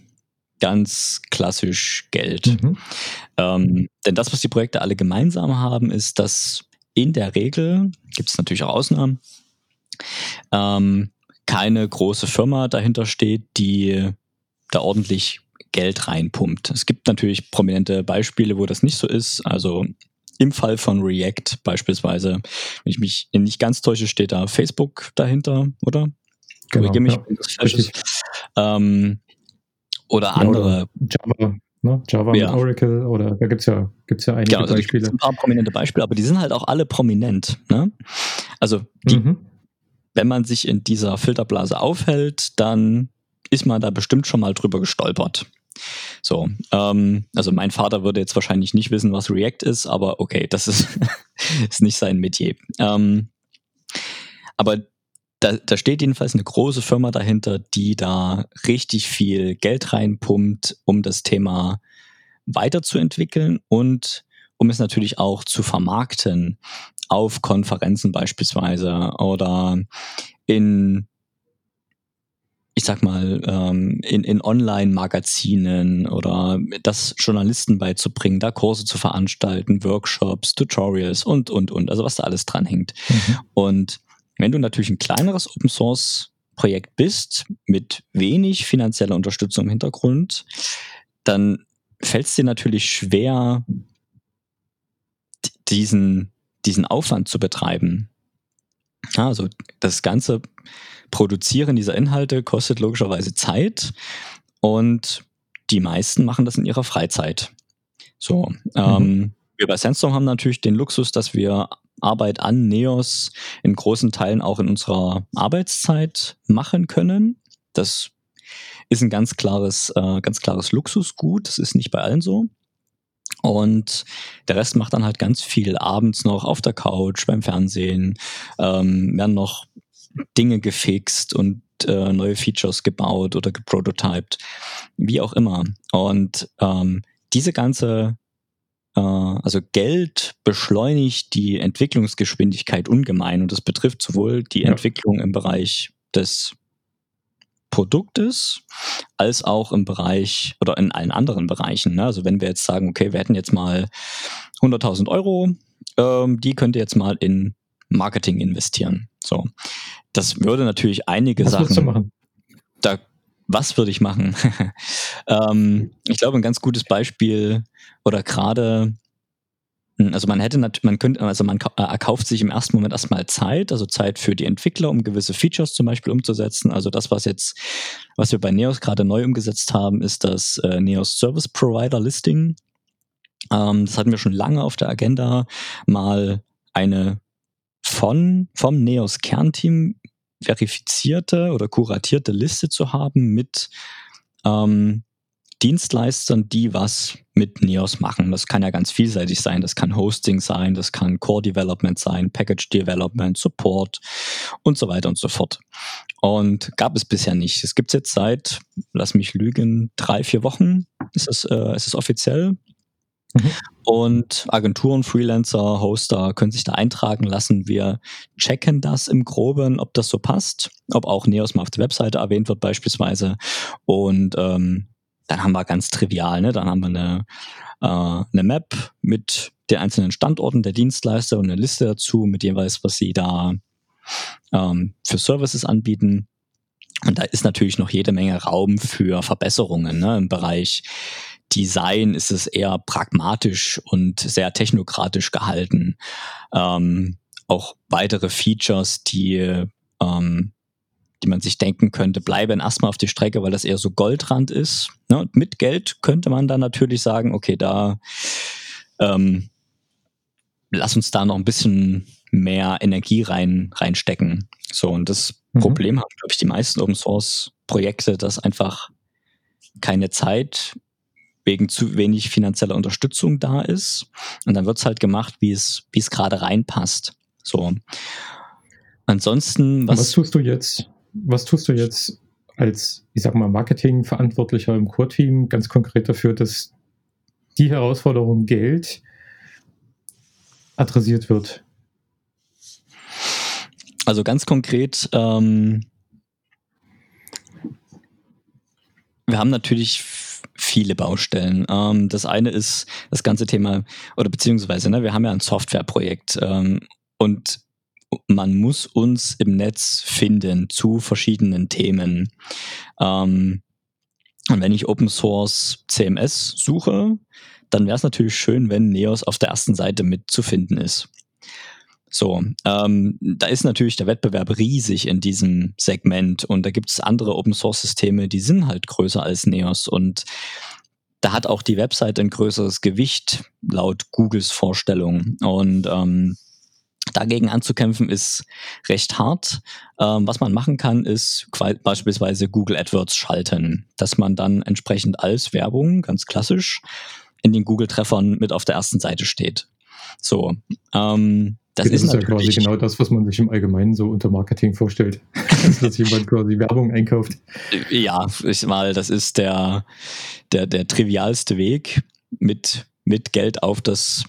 Ganz klassisch Geld. Mhm. Ähm, denn das, was die Projekte alle gemeinsam haben, ist, dass in der Regel, gibt es natürlich auch Ausnahmen, ähm, keine große Firma dahinter steht, die da ordentlich Geld reinpumpt. Es gibt natürlich prominente Beispiele, wo das nicht so ist. Also im Fall von React beispielsweise, wenn ich mich nicht ganz täusche, steht da Facebook dahinter, oder? Genau, ja, ähm, oder andere. Oder Java, ne? Java ja. Oracle oder da gibt es ja, gibt's ja einige genau, also Beispiele. Ein paar prominente Beispiele, aber die sind halt auch alle prominent. Ne? Also die, mhm. wenn man sich in dieser Filterblase aufhält, dann ist man da bestimmt schon mal drüber gestolpert. So, ähm, also mein Vater würde jetzt wahrscheinlich nicht wissen, was React ist, aber okay, das ist, ist nicht sein Metier. Ähm, aber da, da steht jedenfalls eine große Firma dahinter, die da richtig viel Geld reinpumpt, um das Thema weiterzuentwickeln und um es natürlich auch zu vermarkten auf Konferenzen beispielsweise oder in ich sag mal, ähm, in, in Online-Magazinen oder das Journalisten beizubringen, da Kurse zu veranstalten, Workshops, Tutorials und, und, und, also was da alles dran hängt. Mhm. Und wenn du natürlich ein kleineres Open Source Projekt bist, mit wenig finanzieller Unterstützung im Hintergrund, dann fällt es dir natürlich schwer, diesen, diesen Aufwand zu betreiben. Also das ganze Produzieren dieser Inhalte kostet logischerweise Zeit und die meisten machen das in ihrer Freizeit. So, mhm. ähm, wir bei Sandstorm haben natürlich den Luxus, dass wir Arbeit an Neos in großen Teilen auch in unserer Arbeitszeit machen können. Das ist ein ganz klares, äh, ganz klares Luxusgut. Das ist nicht bei allen so. Und der Rest macht dann halt ganz viel abends noch auf der Couch, beim Fernsehen, ähm, werden noch Dinge gefixt und äh, neue Features gebaut oder geprototyped, wie auch immer. Und ähm, diese ganze, also Geld beschleunigt die Entwicklungsgeschwindigkeit ungemein und das betrifft sowohl die ja. Entwicklung im Bereich des Produktes als auch im Bereich oder in allen anderen Bereichen. Ne? Also wenn wir jetzt sagen, okay, wir hätten jetzt mal 100.000 Euro, ähm, die könnt ihr jetzt mal in Marketing investieren. So, das würde natürlich einige Was Sachen. Da, was würde ich machen? ähm, ich glaube, ein ganz gutes Beispiel oder gerade hm, also man hätte man könnte, also man äh, erkauft sich im ersten Moment erstmal Zeit, also Zeit für die Entwickler, um gewisse Features zum Beispiel umzusetzen. Also das, was jetzt, was wir bei Neos gerade neu umgesetzt haben, ist das äh, Neos Service Provider Listing. Ähm, das hatten wir schon lange auf der Agenda, mal eine von vom Neos Kernteam verifizierte oder kuratierte Liste zu haben mit ähm, Dienstleistern, die was mit Neos machen. Das kann ja ganz vielseitig sein. Das kann Hosting sein, das kann Core Development sein, Package Development, Support und so weiter und so fort. Und gab es bisher nicht. Es gibt es jetzt seit, lass mich lügen, drei, vier Wochen. Ist es, äh, ist es offiziell. Mhm. Und Agenturen, Freelancer, Hoster können sich da eintragen lassen. Wir checken das im Groben, ob das so passt, ob auch Neos mal auf der Webseite erwähnt wird beispielsweise. Und ähm, dann haben wir ganz trivial, ne? Dann haben wir eine, äh, eine Map mit den einzelnen Standorten der Dienstleister und eine Liste dazu mit jeweils, was sie da ähm, für Services anbieten. Und da ist natürlich noch jede Menge Raum für Verbesserungen. Ne? Im Bereich Design ist es eher pragmatisch und sehr technokratisch gehalten. Ähm, auch weitere Features, die ähm, die man sich denken könnte, bleiben erstmal auf die Strecke, weil das eher so Goldrand ist. Ne? Mit Geld könnte man dann natürlich sagen, okay, da ähm, lass uns da noch ein bisschen mehr Energie rein reinstecken. So und das mhm. Problem haben, glaube ich, die meisten Open Source Projekte, dass einfach keine Zeit wegen zu wenig finanzieller Unterstützung da ist. Und dann wird's halt gemacht, wie es, wie es gerade reinpasst. So. Ansonsten, was, was tust du jetzt? was tust du jetzt als, ich sag mal, Marketingverantwortlicher im Core-Team ganz konkret dafür, dass die Herausforderung Geld adressiert wird? Also ganz konkret, ähm, wir haben natürlich viele Baustellen. Ähm, das eine ist das ganze Thema, oder beziehungsweise, ne, wir haben ja ein Softwareprojekt ähm, und man muss uns im Netz finden zu verschiedenen Themen. Ähm, und wenn ich Open Source CMS suche, dann wäre es natürlich schön, wenn Neos auf der ersten Seite mitzufinden ist. So, ähm, da ist natürlich der Wettbewerb riesig in diesem Segment und da gibt es andere Open Source Systeme, die sind halt größer als Neos und da hat auch die Website ein größeres Gewicht laut Googles Vorstellung und ähm, Dagegen anzukämpfen ist recht hart. Ähm, was man machen kann, ist beispielsweise Google AdWords schalten, dass man dann entsprechend als Werbung, ganz klassisch, in den Google-Treffern mit auf der ersten Seite steht. So, ähm, das, das ist, ist ja quasi genau das, was man sich im Allgemeinen so unter Marketing vorstellt. dass jemand quasi Werbung einkauft. Ja, ich mal, das ist der, der, der trivialste Weg, mit, mit Geld auf das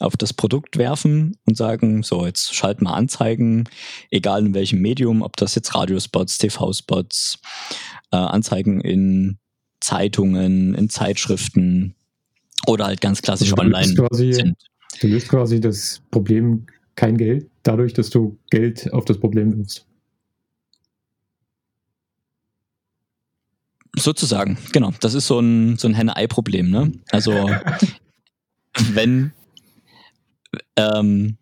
auf das Produkt werfen und sagen, so, jetzt schalt mal Anzeigen, egal in welchem Medium, ob das jetzt Radiospots, TV-Spots, äh, Anzeigen in Zeitungen, in Zeitschriften oder halt ganz klassisch also online quasi, sind. Du löst quasi das Problem kein Geld dadurch, dass du Geld auf das Problem wirfst. Sozusagen, genau. Das ist so ein, so ein Henne-Ei-Problem. Ne? Also wenn ähm,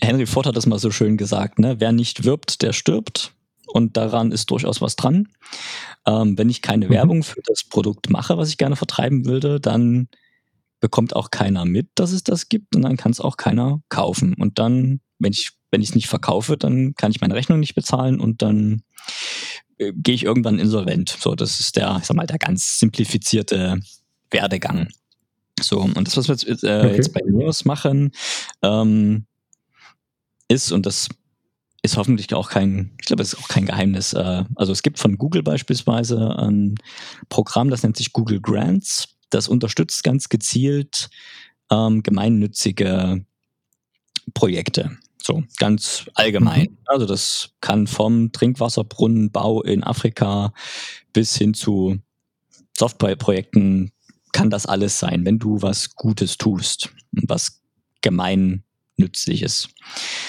Henry Ford hat das mal so schön gesagt, ne? wer nicht wirbt, der stirbt. Und daran ist durchaus was dran. Ähm, wenn ich keine mhm. Werbung für das Produkt mache, was ich gerne vertreiben würde, dann bekommt auch keiner mit, dass es das gibt und dann kann es auch keiner kaufen. Und dann, wenn ich wenn ich es nicht verkaufe, dann kann ich meine Rechnung nicht bezahlen und dann äh, gehe ich irgendwann insolvent. So, das ist der, ich sag mal, der ganz simplifizierte Werdegang. So, und das, was wir jetzt, äh, okay. jetzt bei Neos machen, ähm, ist, und das ist hoffentlich auch kein, ich glaube, es ist auch kein Geheimnis. Äh, also es gibt von Google beispielsweise ein Programm, das nennt sich Google Grants. Das unterstützt ganz gezielt ähm, gemeinnützige Projekte. So, ganz allgemein. Mhm. Also das kann vom Trinkwasserbrunnenbau in Afrika bis hin zu Softwareprojekten kann das alles sein, wenn du was Gutes tust, was gemeinnützliches.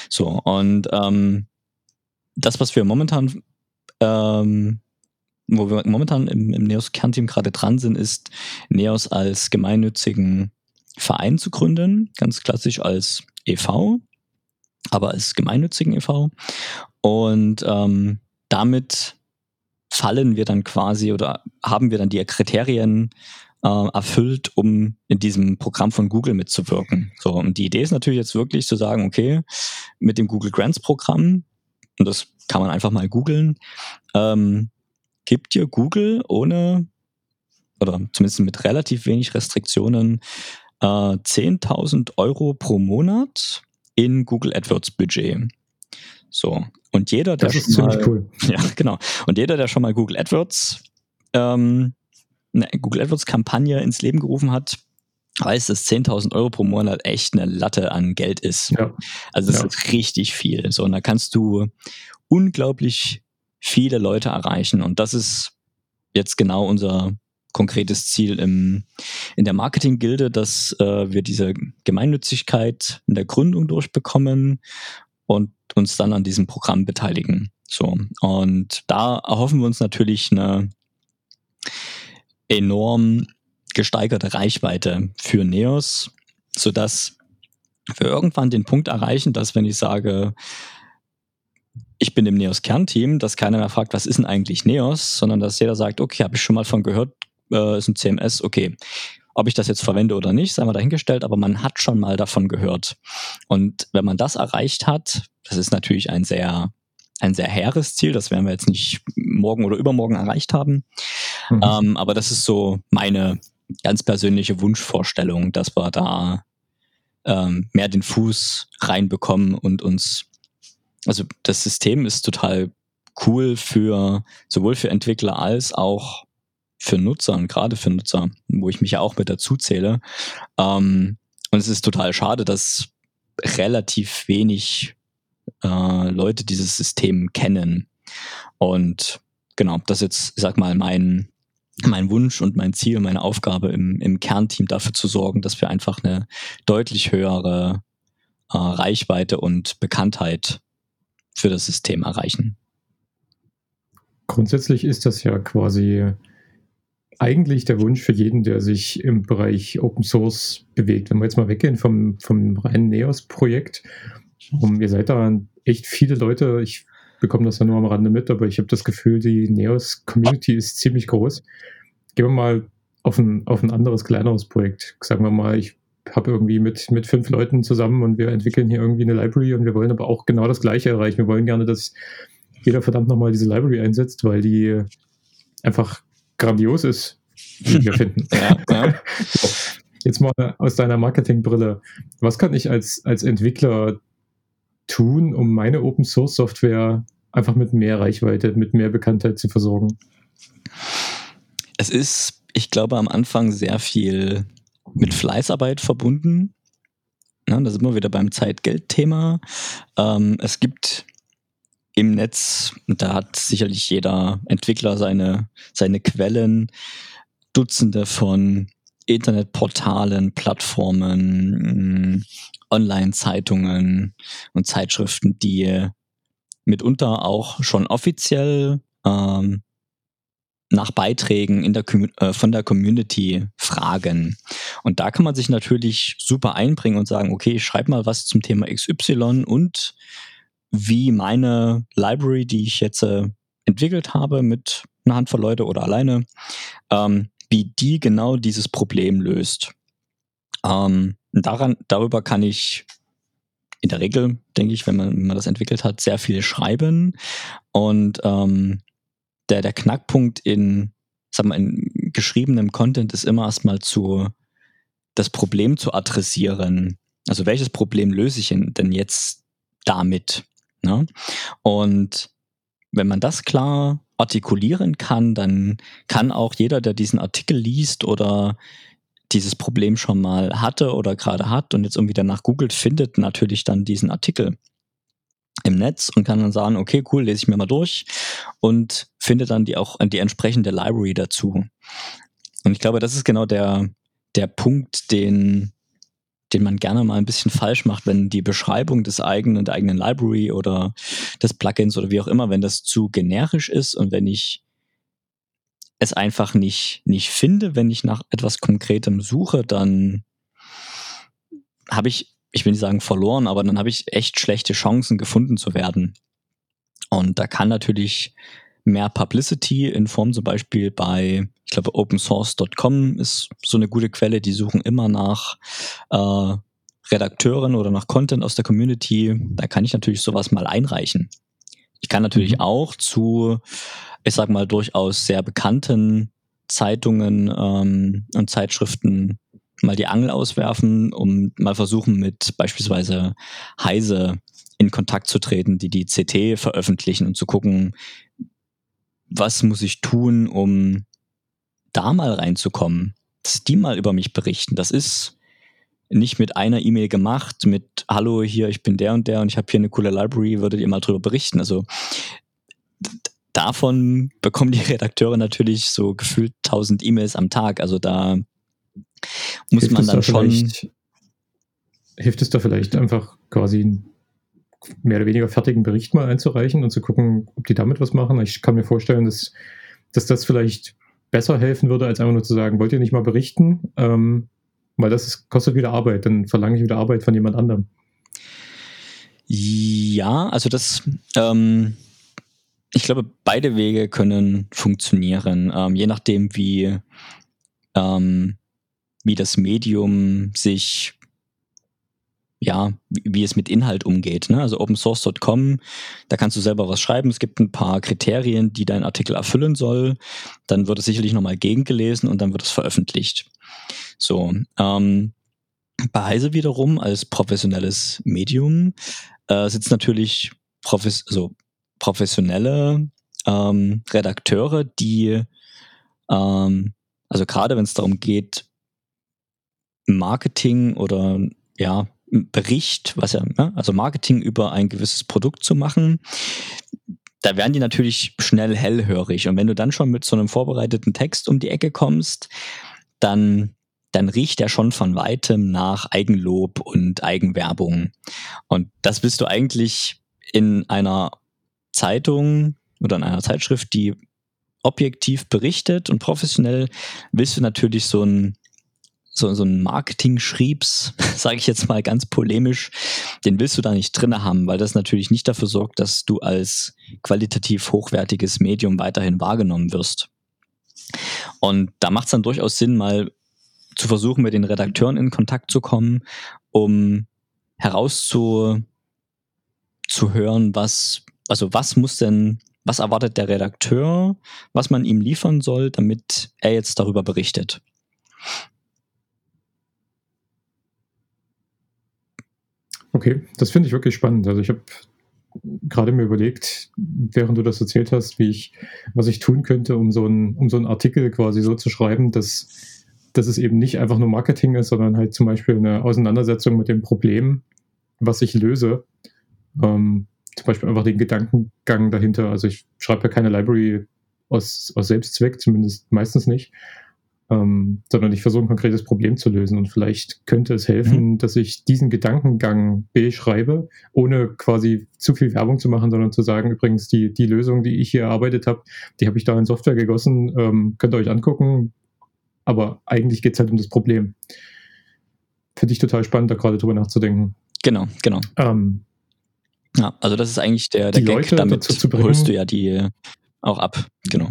So, und ähm, das, was wir momentan, ähm, wo wir momentan im, im Neos-Kernteam gerade dran sind, ist, Neos als gemeinnützigen Verein zu gründen, ganz klassisch als EV, aber als gemeinnützigen e.V. Und ähm, damit fallen wir dann quasi oder haben wir dann die Kriterien äh, erfüllt, um in diesem Programm von Google mitzuwirken. So, und die Idee ist natürlich jetzt wirklich zu sagen, okay, mit dem Google Grants Programm, und das kann man einfach mal googeln, ähm, gibt dir Google ohne oder zumindest mit relativ wenig Restriktionen äh, 10.000 Euro pro Monat in Google AdWords Budget. So. Und jeder, der das ist schon mal, cool. Ja, genau. Und jeder, der schon mal Google AdWords, ähm, eine Google AdWords Kampagne ins Leben gerufen hat, weiß, dass 10.000 Euro pro Monat echt eine Latte an Geld ist. Ja. Also das ja. ist richtig viel. So, und da kannst du unglaublich viele Leute erreichen. Und das ist jetzt genau unser konkretes Ziel im, in der Marketing-Gilde, dass äh, wir diese Gemeinnützigkeit in der Gründung durchbekommen und uns dann an diesem Programm beteiligen. So. Und da erhoffen wir uns natürlich eine enorm gesteigerte Reichweite für Neos, sodass wir irgendwann den Punkt erreichen, dass wenn ich sage, ich bin im Neos Kernteam, dass keiner mehr fragt, was ist denn eigentlich Neos, sondern dass jeder sagt, okay, habe ich schon mal von gehört, äh, ist ein CMS, okay. Ob ich das jetzt verwende oder nicht, sei mal dahingestellt, aber man hat schon mal davon gehört. Und wenn man das erreicht hat, das ist natürlich ein sehr, ein sehr hehres Ziel, das werden wir jetzt nicht morgen oder übermorgen erreicht haben. Mhm. Ähm, aber das ist so meine ganz persönliche Wunschvorstellung, dass wir da ähm, mehr den Fuß reinbekommen und uns, also das System ist total cool für sowohl für Entwickler als auch für Nutzer und gerade für Nutzer, wo ich mich ja auch mit dazu zähle. Ähm, und es ist total schade, dass relativ wenig äh, Leute dieses System kennen. Und genau, das ist jetzt, ich sag mal, mein, mein Wunsch und mein Ziel, meine Aufgabe im, im Kernteam dafür zu sorgen, dass wir einfach eine deutlich höhere äh, Reichweite und Bekanntheit für das System erreichen. Grundsätzlich ist das ja quasi eigentlich der Wunsch für jeden, der sich im Bereich Open Source bewegt. Wenn wir jetzt mal weggehen vom, vom reinen NEOS-Projekt, um, ihr seid da echt viele Leute, ich bekomme das ja nur am Rande mit, aber ich habe das Gefühl, die NEOS-Community ist ziemlich groß. Gehen wir mal auf ein, auf ein anderes, kleineres Projekt. Sagen wir mal, ich habe irgendwie mit, mit fünf Leuten zusammen und wir entwickeln hier irgendwie eine Library und wir wollen aber auch genau das Gleiche erreichen. Wir wollen gerne, dass jeder verdammt nochmal diese Library einsetzt, weil die einfach grandios ist, wie wir finden. ja, ja. Jetzt mal aus deiner Marketingbrille. Was kann ich als, als Entwickler tun, um meine Open Source Software einfach mit mehr Reichweite, mit mehr Bekanntheit zu versorgen? Es ist, ich glaube, am Anfang sehr viel mit Fleißarbeit verbunden. Ja, da sind wir wieder beim Zeitgeld-Thema. Ähm, es gibt im Netz, da hat sicherlich jeder Entwickler seine, seine Quellen, Dutzende von Internetportalen, Plattformen, mm, Online-Zeitungen und Zeitschriften, die mitunter auch schon offiziell ähm, nach Beiträgen in der, äh, von der Community fragen. Und da kann man sich natürlich super einbringen und sagen, okay, ich schreibe mal was zum Thema XY und wie meine Library, die ich jetzt äh, entwickelt habe mit einer Handvoll Leute oder alleine, ähm, wie die genau dieses Problem löst. Ähm, daran, darüber kann ich in der Regel, denke ich, wenn man, wenn man das entwickelt hat, sehr viel schreiben. Und ähm, der, der Knackpunkt in, sag mal, in geschriebenem Content ist immer erstmal zu das Problem zu adressieren. Also welches Problem löse ich denn jetzt damit? Ne? Und wenn man das klar artikulieren kann, dann kann auch jeder, der diesen Artikel liest oder dieses Problem schon mal hatte oder gerade hat und jetzt irgendwie danach googelt, findet natürlich dann diesen Artikel. Im Netz und kann dann sagen, okay, cool, lese ich mir mal durch und finde dann die auch die entsprechende Library dazu. Und ich glaube, das ist genau der, der Punkt, den, den man gerne mal ein bisschen falsch macht, wenn die Beschreibung des eigenen, der eigenen Library oder des Plugins oder wie auch immer, wenn das zu generisch ist und wenn ich es einfach nicht, nicht finde, wenn ich nach etwas Konkretem suche, dann habe ich ich will nicht sagen verloren, aber dann habe ich echt schlechte Chancen gefunden zu werden. Und da kann natürlich mehr Publicity in Form zum Beispiel bei, ich glaube, opensource.com ist so eine gute Quelle, die suchen immer nach äh, Redakteuren oder nach Content aus der Community. Da kann ich natürlich sowas mal einreichen. Ich kann natürlich mhm. auch zu, ich sag mal, durchaus sehr bekannten Zeitungen ähm, und Zeitschriften mal die Angel auswerfen, um mal versuchen, mit beispielsweise Heise in Kontakt zu treten, die die CT veröffentlichen und zu gucken, was muss ich tun, um da mal reinzukommen, dass die mal über mich berichten. Das ist nicht mit einer E-Mail gemacht, mit Hallo, hier, ich bin der und der und ich habe hier eine coole Library, würdet ihr mal drüber berichten. Also davon bekommen die Redakteure natürlich so gefühlt 1000 E-Mails am Tag. Also da muss hilft man dann da schon. Hilft es da vielleicht einfach quasi einen mehr oder weniger fertigen Bericht mal einzureichen und zu gucken, ob die damit was machen? Ich kann mir vorstellen, dass, dass das vielleicht besser helfen würde, als einfach nur zu sagen, wollt ihr nicht mal berichten? Ähm, weil das ist, kostet wieder Arbeit, dann verlange ich wieder Arbeit von jemand anderem. Ja, also das, ähm, ich glaube, beide Wege können funktionieren, ähm, je nachdem, wie, ähm, wie das Medium sich ja, wie es mit Inhalt umgeht. Ne? Also opensource.com, da kannst du selber was schreiben. Es gibt ein paar Kriterien, die dein Artikel erfüllen soll. Dann wird es sicherlich nochmal gegengelesen und dann wird es veröffentlicht. So, ähm, bei Heise wiederum als professionelles Medium äh, sitzt natürlich profes also professionelle ähm, Redakteure, die ähm, also gerade wenn es darum geht, Marketing oder ja, Bericht, was ja, ne, also Marketing über ein gewisses Produkt zu machen, da werden die natürlich schnell hellhörig. Und wenn du dann schon mit so einem vorbereiteten Text um die Ecke kommst, dann, dann riecht er schon von weitem nach Eigenlob und Eigenwerbung. Und das bist du eigentlich in einer Zeitung oder in einer Zeitschrift, die objektiv berichtet und professionell, willst du natürlich so ein so, so ein Marketing-Schriebs, sage ich jetzt mal ganz polemisch, den willst du da nicht drinne haben, weil das natürlich nicht dafür sorgt, dass du als qualitativ hochwertiges Medium weiterhin wahrgenommen wirst. Und da macht es dann durchaus Sinn, mal zu versuchen, mit den Redakteuren in Kontakt zu kommen, um herauszu zu hören, was, also was muss denn, was erwartet der Redakteur, was man ihm liefern soll, damit er jetzt darüber berichtet. Okay, das finde ich wirklich spannend. Also ich habe gerade mir überlegt, während du das erzählt hast, wie ich, was ich tun könnte, um so einen, um so Artikel quasi so zu schreiben, dass, dass es eben nicht einfach nur Marketing ist, sondern halt zum Beispiel eine Auseinandersetzung mit dem Problem, was ich löse. Ähm, zum Beispiel einfach den Gedankengang dahinter. Also ich schreibe ja keine Library aus, aus Selbstzweck, zumindest meistens nicht, ähm, sondern ich versuche ein konkretes Problem zu lösen. Und vielleicht könnte es helfen, mhm. dass ich diesen Gedankengang beschreibe, ohne quasi zu viel Werbung zu machen, sondern zu sagen, übrigens, die, die Lösung, die ich hier erarbeitet habe, die habe ich da in Software gegossen, ähm, könnt ihr euch angucken. Aber eigentlich geht es halt um das Problem. Finde ich total spannend, da gerade drüber nachzudenken. Genau, genau. Ähm, ja, also das ist eigentlich der, der Gag, Leute damit holst du ja die auch ab, genau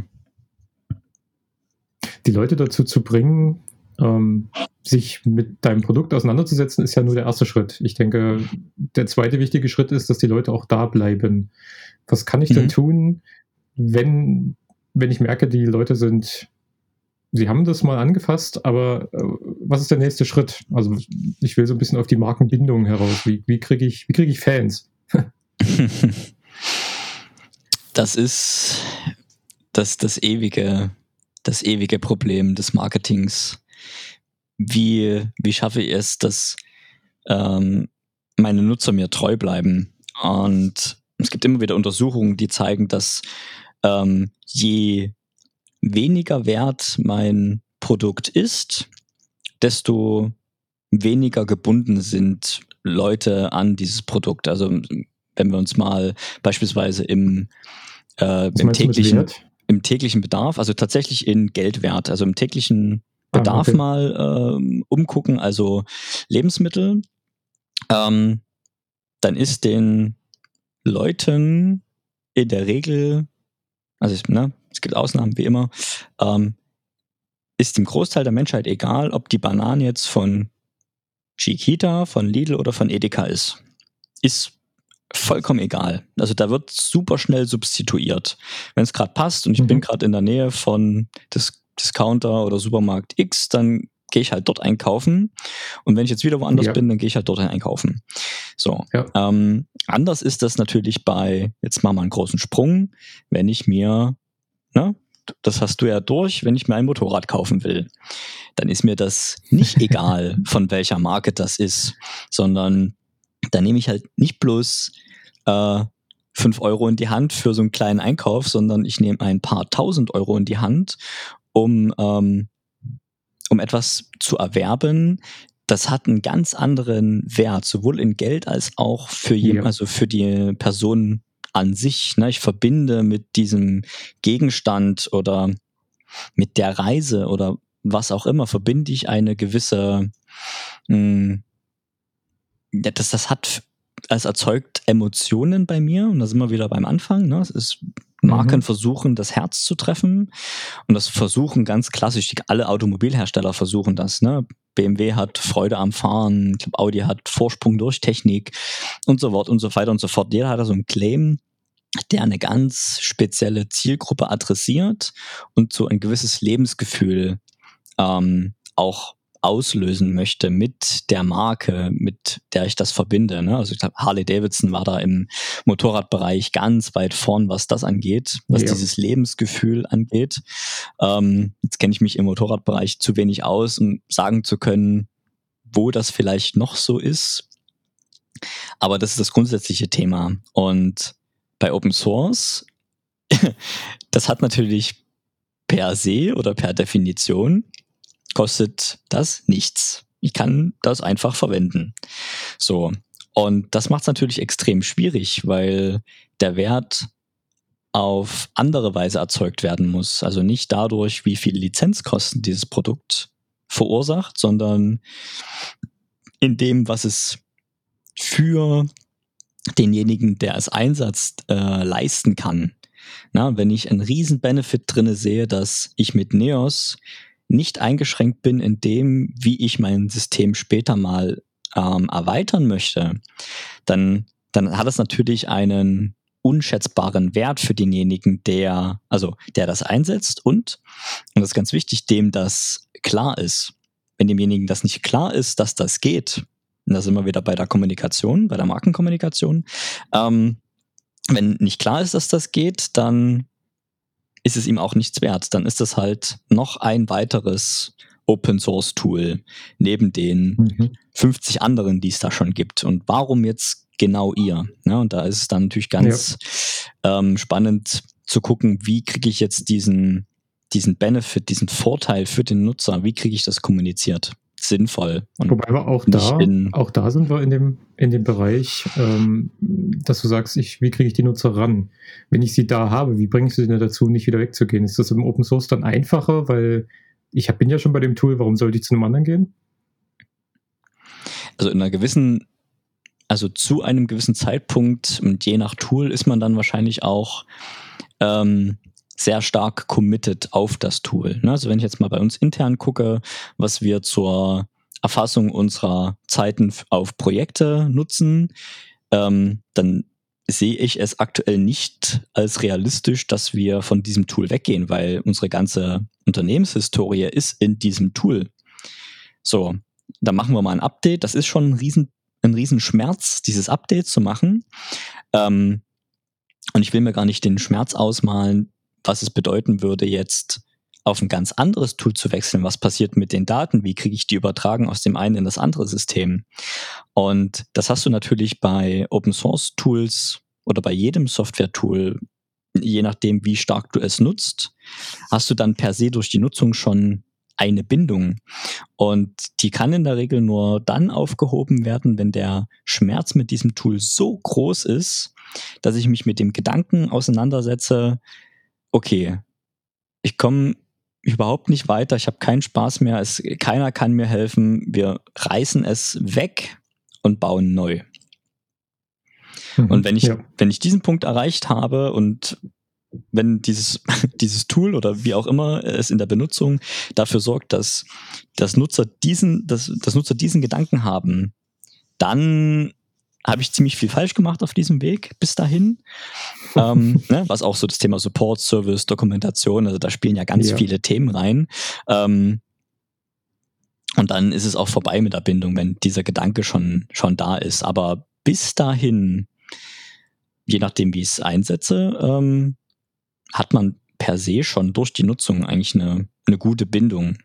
die Leute dazu zu bringen, ähm, sich mit deinem Produkt auseinanderzusetzen, ist ja nur der erste Schritt. Ich denke, der zweite wichtige Schritt ist, dass die Leute auch da bleiben. Was kann ich mhm. denn tun, wenn, wenn ich merke, die Leute sind, sie haben das mal angefasst, aber äh, was ist der nächste Schritt? Also ich will so ein bisschen auf die Markenbindung heraus. Wie, wie kriege ich, wie kriege ich Fans? das ist das, das ewige das ewige Problem des Marketings. Wie, wie schaffe ich es, dass ähm, meine Nutzer mir treu bleiben? Und es gibt immer wieder Untersuchungen, die zeigen, dass ähm, je weniger wert mein Produkt ist, desto weniger gebunden sind Leute an dieses Produkt. Also wenn wir uns mal beispielsweise im, äh, im täglichen, im täglichen Bedarf, also tatsächlich in Geldwert, also im täglichen ah, Bedarf ah, okay. mal ähm, umgucken, also Lebensmittel, ähm, dann ist den Leuten in der Regel, also ne, es gibt Ausnahmen wie immer, ähm, ist dem Großteil der Menschheit egal, ob die Banane jetzt von Chiquita, von Lidl oder von Edeka ist. Ist vollkommen egal. Also da wird super schnell substituiert. Wenn es gerade passt und ich mhm. bin gerade in der Nähe von Dis Discounter oder Supermarkt X, dann gehe ich halt dort einkaufen. Und wenn ich jetzt wieder woanders ja. bin, dann gehe ich halt dort einkaufen. So. Ja. Ähm, anders ist das natürlich bei, jetzt machen wir einen großen Sprung, wenn ich mir, ne, das hast du ja durch, wenn ich mir ein Motorrad kaufen will, dann ist mir das nicht egal, von welcher Marke das ist, sondern da nehme ich halt nicht bloß äh, 5 Euro in die Hand für so einen kleinen Einkauf, sondern ich nehme ein paar tausend Euro in die Hand, um, ähm, um etwas zu erwerben, das hat einen ganz anderen Wert, sowohl in Geld als auch für jeden, ja. also für die Person an sich. Ne? Ich verbinde mit diesem Gegenstand oder mit der Reise oder was auch immer, verbinde ich eine gewisse, mh, hm, ja, das, das hat, es erzeugt Emotionen bei mir und da sind wir wieder beim Anfang. Ne? Es ist Marken mhm. versuchen, das Herz zu treffen. Und das versuchen ganz klassisch, alle Automobilhersteller versuchen das. Ne? BMW hat Freude am Fahren, ich glaube, Audi hat Vorsprung durch Technik und so fort und so weiter und so fort. Jeder hat da so einen Claim, der eine ganz spezielle Zielgruppe adressiert und so ein gewisses Lebensgefühl ähm, auch auslösen möchte mit der Marke, mit der ich das verbinde. Ne? Also ich glaube, Harley Davidson war da im Motorradbereich ganz weit vorn, was das angeht, was ja. dieses Lebensgefühl angeht. Ähm, jetzt kenne ich mich im Motorradbereich zu wenig aus, um sagen zu können, wo das vielleicht noch so ist. Aber das ist das grundsätzliche Thema. Und bei Open Source, das hat natürlich per se oder per Definition kostet das nichts. Ich kann das einfach verwenden. So. Und das macht es natürlich extrem schwierig, weil der Wert auf andere Weise erzeugt werden muss. Also nicht dadurch, wie viele Lizenzkosten dieses Produkt verursacht, sondern in dem, was es für denjenigen, der es einsetzt, äh, leisten kann. Na, wenn ich einen riesen Benefit drinne sehe, dass ich mit Neos nicht eingeschränkt bin in dem, wie ich mein System später mal ähm, erweitern möchte, dann, dann hat es natürlich einen unschätzbaren Wert für denjenigen, der, also der das einsetzt und, und das ist ganz wichtig, dem das klar ist. Wenn demjenigen das nicht klar ist, dass das geht, und da sind wir wieder bei der Kommunikation, bei der Markenkommunikation, ähm, wenn nicht klar ist, dass das geht, dann ist es ihm auch nichts wert. Dann ist es halt noch ein weiteres Open Source Tool neben den mhm. 50 anderen, die es da schon gibt. Und warum jetzt genau ihr? Ja, und da ist es dann natürlich ganz ja. ähm, spannend zu gucken, wie kriege ich jetzt diesen, diesen Benefit, diesen Vorteil für den Nutzer, wie kriege ich das kommuniziert? Sinnvoll. Wobei wir auch da, auch da sind wir in dem, in dem Bereich, ähm, dass du sagst, ich, wie kriege ich die Nutzer ran? Wenn ich sie da habe, wie bringe ich sie denn dazu, nicht wieder wegzugehen? Ist das im Open Source dann einfacher, weil ich bin ja schon bei dem Tool, warum sollte ich zu einem anderen gehen? Also in einer gewissen, also zu einem gewissen Zeitpunkt und je nach Tool ist man dann wahrscheinlich auch ähm, sehr stark committed auf das Tool. Ne? Also wenn ich jetzt mal bei uns intern gucke, was wir zur Erfassung unserer Zeiten auf Projekte nutzen, ähm, dann sehe ich es aktuell nicht als realistisch, dass wir von diesem Tool weggehen, weil unsere ganze Unternehmenshistorie ist in diesem Tool. So, dann machen wir mal ein Update. Das ist schon ein riesen, ein Riesenschmerz, dieses Update zu machen. Ähm, und ich will mir gar nicht den Schmerz ausmalen, was es bedeuten würde, jetzt auf ein ganz anderes Tool zu wechseln. Was passiert mit den Daten? Wie kriege ich die übertragen aus dem einen in das andere System? Und das hast du natürlich bei Open Source Tools oder bei jedem Software-Tool, je nachdem, wie stark du es nutzt, hast du dann per se durch die Nutzung schon eine Bindung. Und die kann in der Regel nur dann aufgehoben werden, wenn der Schmerz mit diesem Tool so groß ist, dass ich mich mit dem Gedanken auseinandersetze, okay, ich komme überhaupt nicht weiter, ich habe keinen Spaß mehr, es, keiner kann mir helfen, wir reißen es weg und bauen neu. Mhm, und wenn ich, ja. wenn ich diesen Punkt erreicht habe und wenn dieses, dieses Tool oder wie auch immer es in der Benutzung dafür sorgt, dass, dass Nutzer diesen, dass, dass Nutzer diesen Gedanken haben, dann habe ich ziemlich viel falsch gemacht auf diesem Weg bis dahin. ähm, ne, was auch so das Thema Support, Service, Dokumentation, also da spielen ja ganz ja. viele Themen rein. Ähm, und dann ist es auch vorbei mit der Bindung, wenn dieser Gedanke schon, schon da ist. Aber bis dahin, je nachdem, wie ich es einsetze, ähm, hat man per se schon durch die Nutzung eigentlich eine, eine gute Bindung.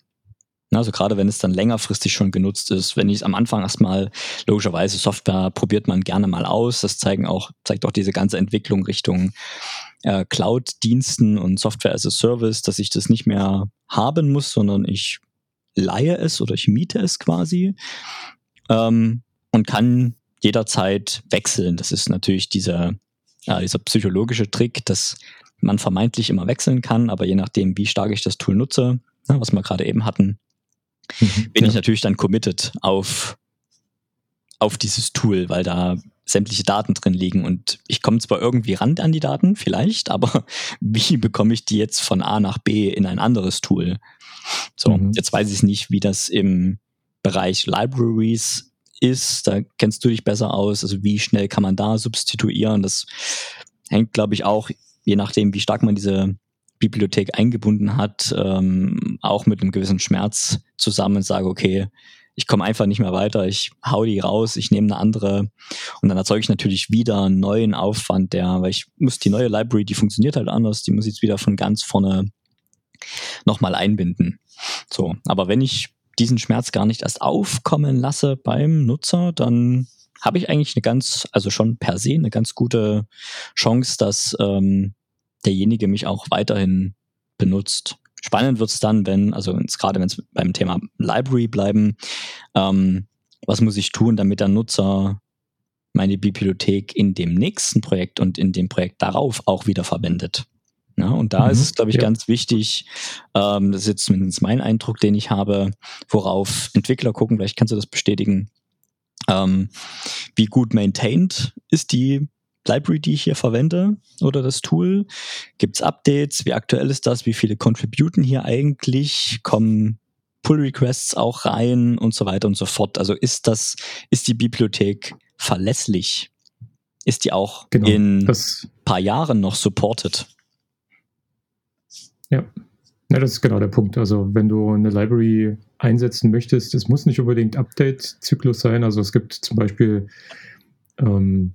Also gerade wenn es dann längerfristig schon genutzt ist, wenn ich am Anfang erstmal logischerweise Software probiert man gerne mal aus. Das zeigen auch, zeigt auch diese ganze Entwicklung Richtung äh, Cloud-Diensten und Software as a Service, dass ich das nicht mehr haben muss, sondern ich leihe es oder ich miete es quasi ähm, und kann jederzeit wechseln. Das ist natürlich dieser, äh, dieser psychologische Trick, dass man vermeintlich immer wechseln kann, aber je nachdem, wie stark ich das Tool nutze, ne, was wir gerade eben hatten, mhm, bin ja. ich natürlich dann committed auf, auf dieses Tool, weil da sämtliche Daten drin liegen und ich komme zwar irgendwie ran an die Daten, vielleicht, aber wie bekomme ich die jetzt von A nach B in ein anderes Tool? So, mhm. jetzt weiß ich nicht, wie das im Bereich Libraries ist. Da kennst du dich besser aus. Also wie schnell kann man da substituieren? Das hängt, glaube ich, auch je nachdem, wie stark man diese Bibliothek eingebunden hat, ähm, auch mit einem gewissen Schmerz zusammen und sage, okay, ich komme einfach nicht mehr weiter, ich hau die raus, ich nehme eine andere und dann erzeuge ich natürlich wieder einen neuen Aufwand, der, weil ich muss die neue Library, die funktioniert halt anders, die muss ich jetzt wieder von ganz vorne nochmal einbinden. So, aber wenn ich diesen Schmerz gar nicht erst aufkommen lasse beim Nutzer, dann habe ich eigentlich eine ganz, also schon per se eine ganz gute Chance, dass ähm, derjenige mich auch weiterhin benutzt. Spannend wird es dann, wenn, also gerade wenn es beim Thema Library bleiben, ähm, was muss ich tun, damit der Nutzer meine Bibliothek in dem nächsten Projekt und in dem Projekt darauf auch wieder verwendet. Ja, und da mhm, ist es, glaube ich, ja. ganz wichtig, ähm, das ist jetzt zumindest mein Eindruck, den ich habe, worauf Entwickler gucken, vielleicht kannst du das bestätigen, ähm, wie gut maintained ist die Library, die ich hier verwende oder das Tool? Gibt es Updates? Wie aktuell ist das? Wie viele contributen hier eigentlich? Kommen Pull Requests auch rein und so weiter und so fort. Also ist das, ist die Bibliothek verlässlich? Ist die auch genau, in ein paar Jahren noch supported? Ja. ja, das ist genau der Punkt. Also wenn du eine Library einsetzen möchtest, es muss nicht unbedingt Update-Zyklus sein. Also es gibt zum Beispiel ähm,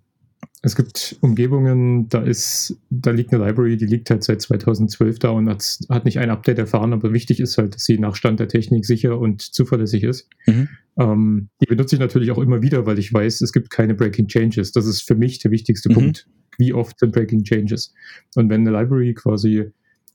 es gibt Umgebungen, da ist, da liegt eine Library, die liegt halt seit 2012 da und hat, hat nicht ein Update erfahren, aber wichtig ist halt, dass sie nach Stand der Technik sicher und zuverlässig ist. Mhm. Ähm, die benutze ich natürlich auch immer wieder, weil ich weiß, es gibt keine Breaking Changes. Das ist für mich der wichtigste mhm. Punkt. Wie oft sind Breaking Changes? Und wenn eine Library quasi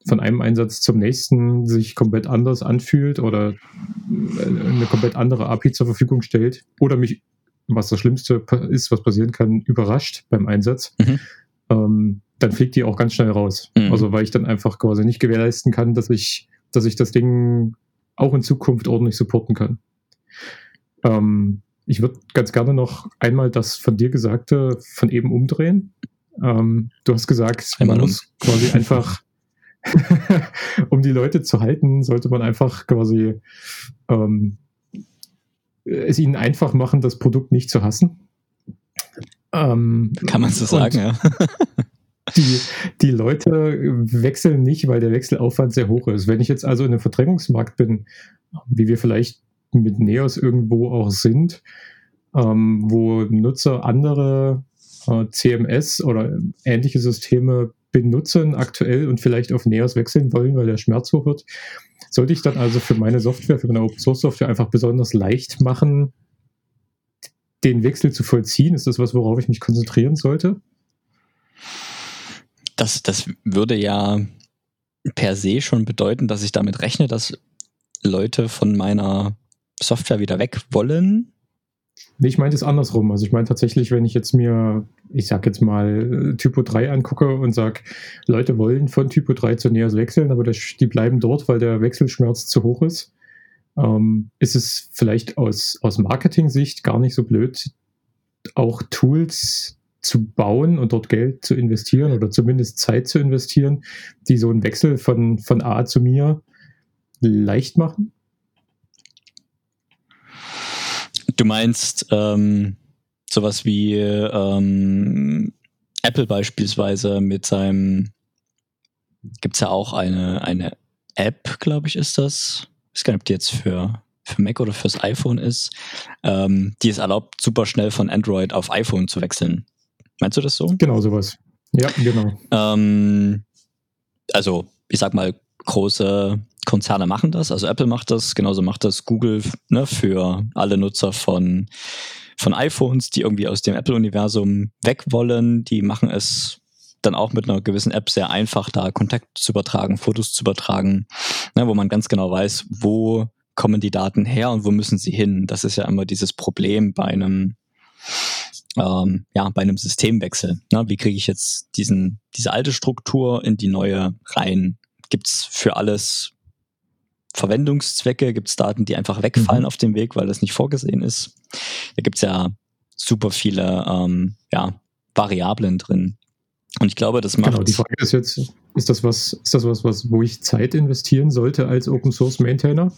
von einem Einsatz zum nächsten sich komplett anders anfühlt oder äh, eine komplett andere API zur Verfügung stellt oder mich was das Schlimmste ist, was passieren kann, überrascht beim Einsatz, mhm. ähm, dann fliegt die auch ganz schnell raus. Mhm. Also weil ich dann einfach quasi nicht gewährleisten kann, dass ich, dass ich das Ding auch in Zukunft ordentlich supporten kann. Ähm, ich würde ganz gerne noch einmal das von dir Gesagte von eben umdrehen. Ähm, du hast gesagt, man muss um. quasi einfach, um die Leute zu halten, sollte man einfach quasi ähm, es ihnen einfach machen, das Produkt nicht zu hassen. Ähm, Kann man so sagen, ja. die, die Leute wechseln nicht, weil der Wechselaufwand sehr hoch ist. Wenn ich jetzt also in einem Verdrängungsmarkt bin, wie wir vielleicht mit Neos irgendwo auch sind, ähm, wo Nutzer andere äh, CMS oder ähnliche Systeme benutzen aktuell und vielleicht auf Neos wechseln wollen, weil der Schmerz hoch wird, sollte ich dann also für meine Software, für meine Open Source Software einfach besonders leicht machen, den Wechsel zu vollziehen? Ist das was, worauf ich mich konzentrieren sollte? Das, das würde ja per se schon bedeuten, dass ich damit rechne, dass Leute von meiner Software wieder weg wollen. Nee, ich meine es andersrum. Also ich meine tatsächlich, wenn ich jetzt mir, ich sag jetzt mal, Typo 3 angucke und sage, Leute wollen von Typo 3 zu NEAS wechseln, aber das, die bleiben dort, weil der Wechselschmerz zu hoch ist, ähm, ist es vielleicht aus, aus Marketing-Sicht gar nicht so blöd, auch Tools zu bauen und dort Geld zu investieren oder zumindest Zeit zu investieren, die so einen Wechsel von, von A zu mir leicht machen? Du meinst ähm, sowas wie ähm, Apple beispielsweise mit seinem, gibt es ja auch eine, eine App, glaube ich, ist das. Ich weiß gar nicht, ob die jetzt für, für Mac oder fürs iPhone ist, ähm, die es erlaubt, super schnell von Android auf iPhone zu wechseln. Meinst du das so? Genau, sowas. Ja, genau. Ähm, also, ich sag mal, große Konzerne machen das. Also Apple macht das, genauso macht das Google ne, für alle Nutzer von, von iPhones, die irgendwie aus dem Apple-Universum weg wollen. Die machen es dann auch mit einer gewissen App sehr einfach, da Kontakt zu übertragen, Fotos zu übertragen, ne, wo man ganz genau weiß, wo kommen die Daten her und wo müssen sie hin. Das ist ja immer dieses Problem bei einem ähm, ja, bei einem Systemwechsel. Ne? Wie kriege ich jetzt diesen, diese alte Struktur in die neue rein? Gibt es für alles Verwendungszwecke? Gibt es Daten, die einfach wegfallen mhm. auf dem Weg, weil das nicht vorgesehen ist? Da gibt es ja super viele ähm, ja, Variablen drin. Und ich glaube, das macht. Genau, die Frage ist jetzt, ist das was, ist das was, was, wo ich Zeit investieren sollte als Open Source Maintainer?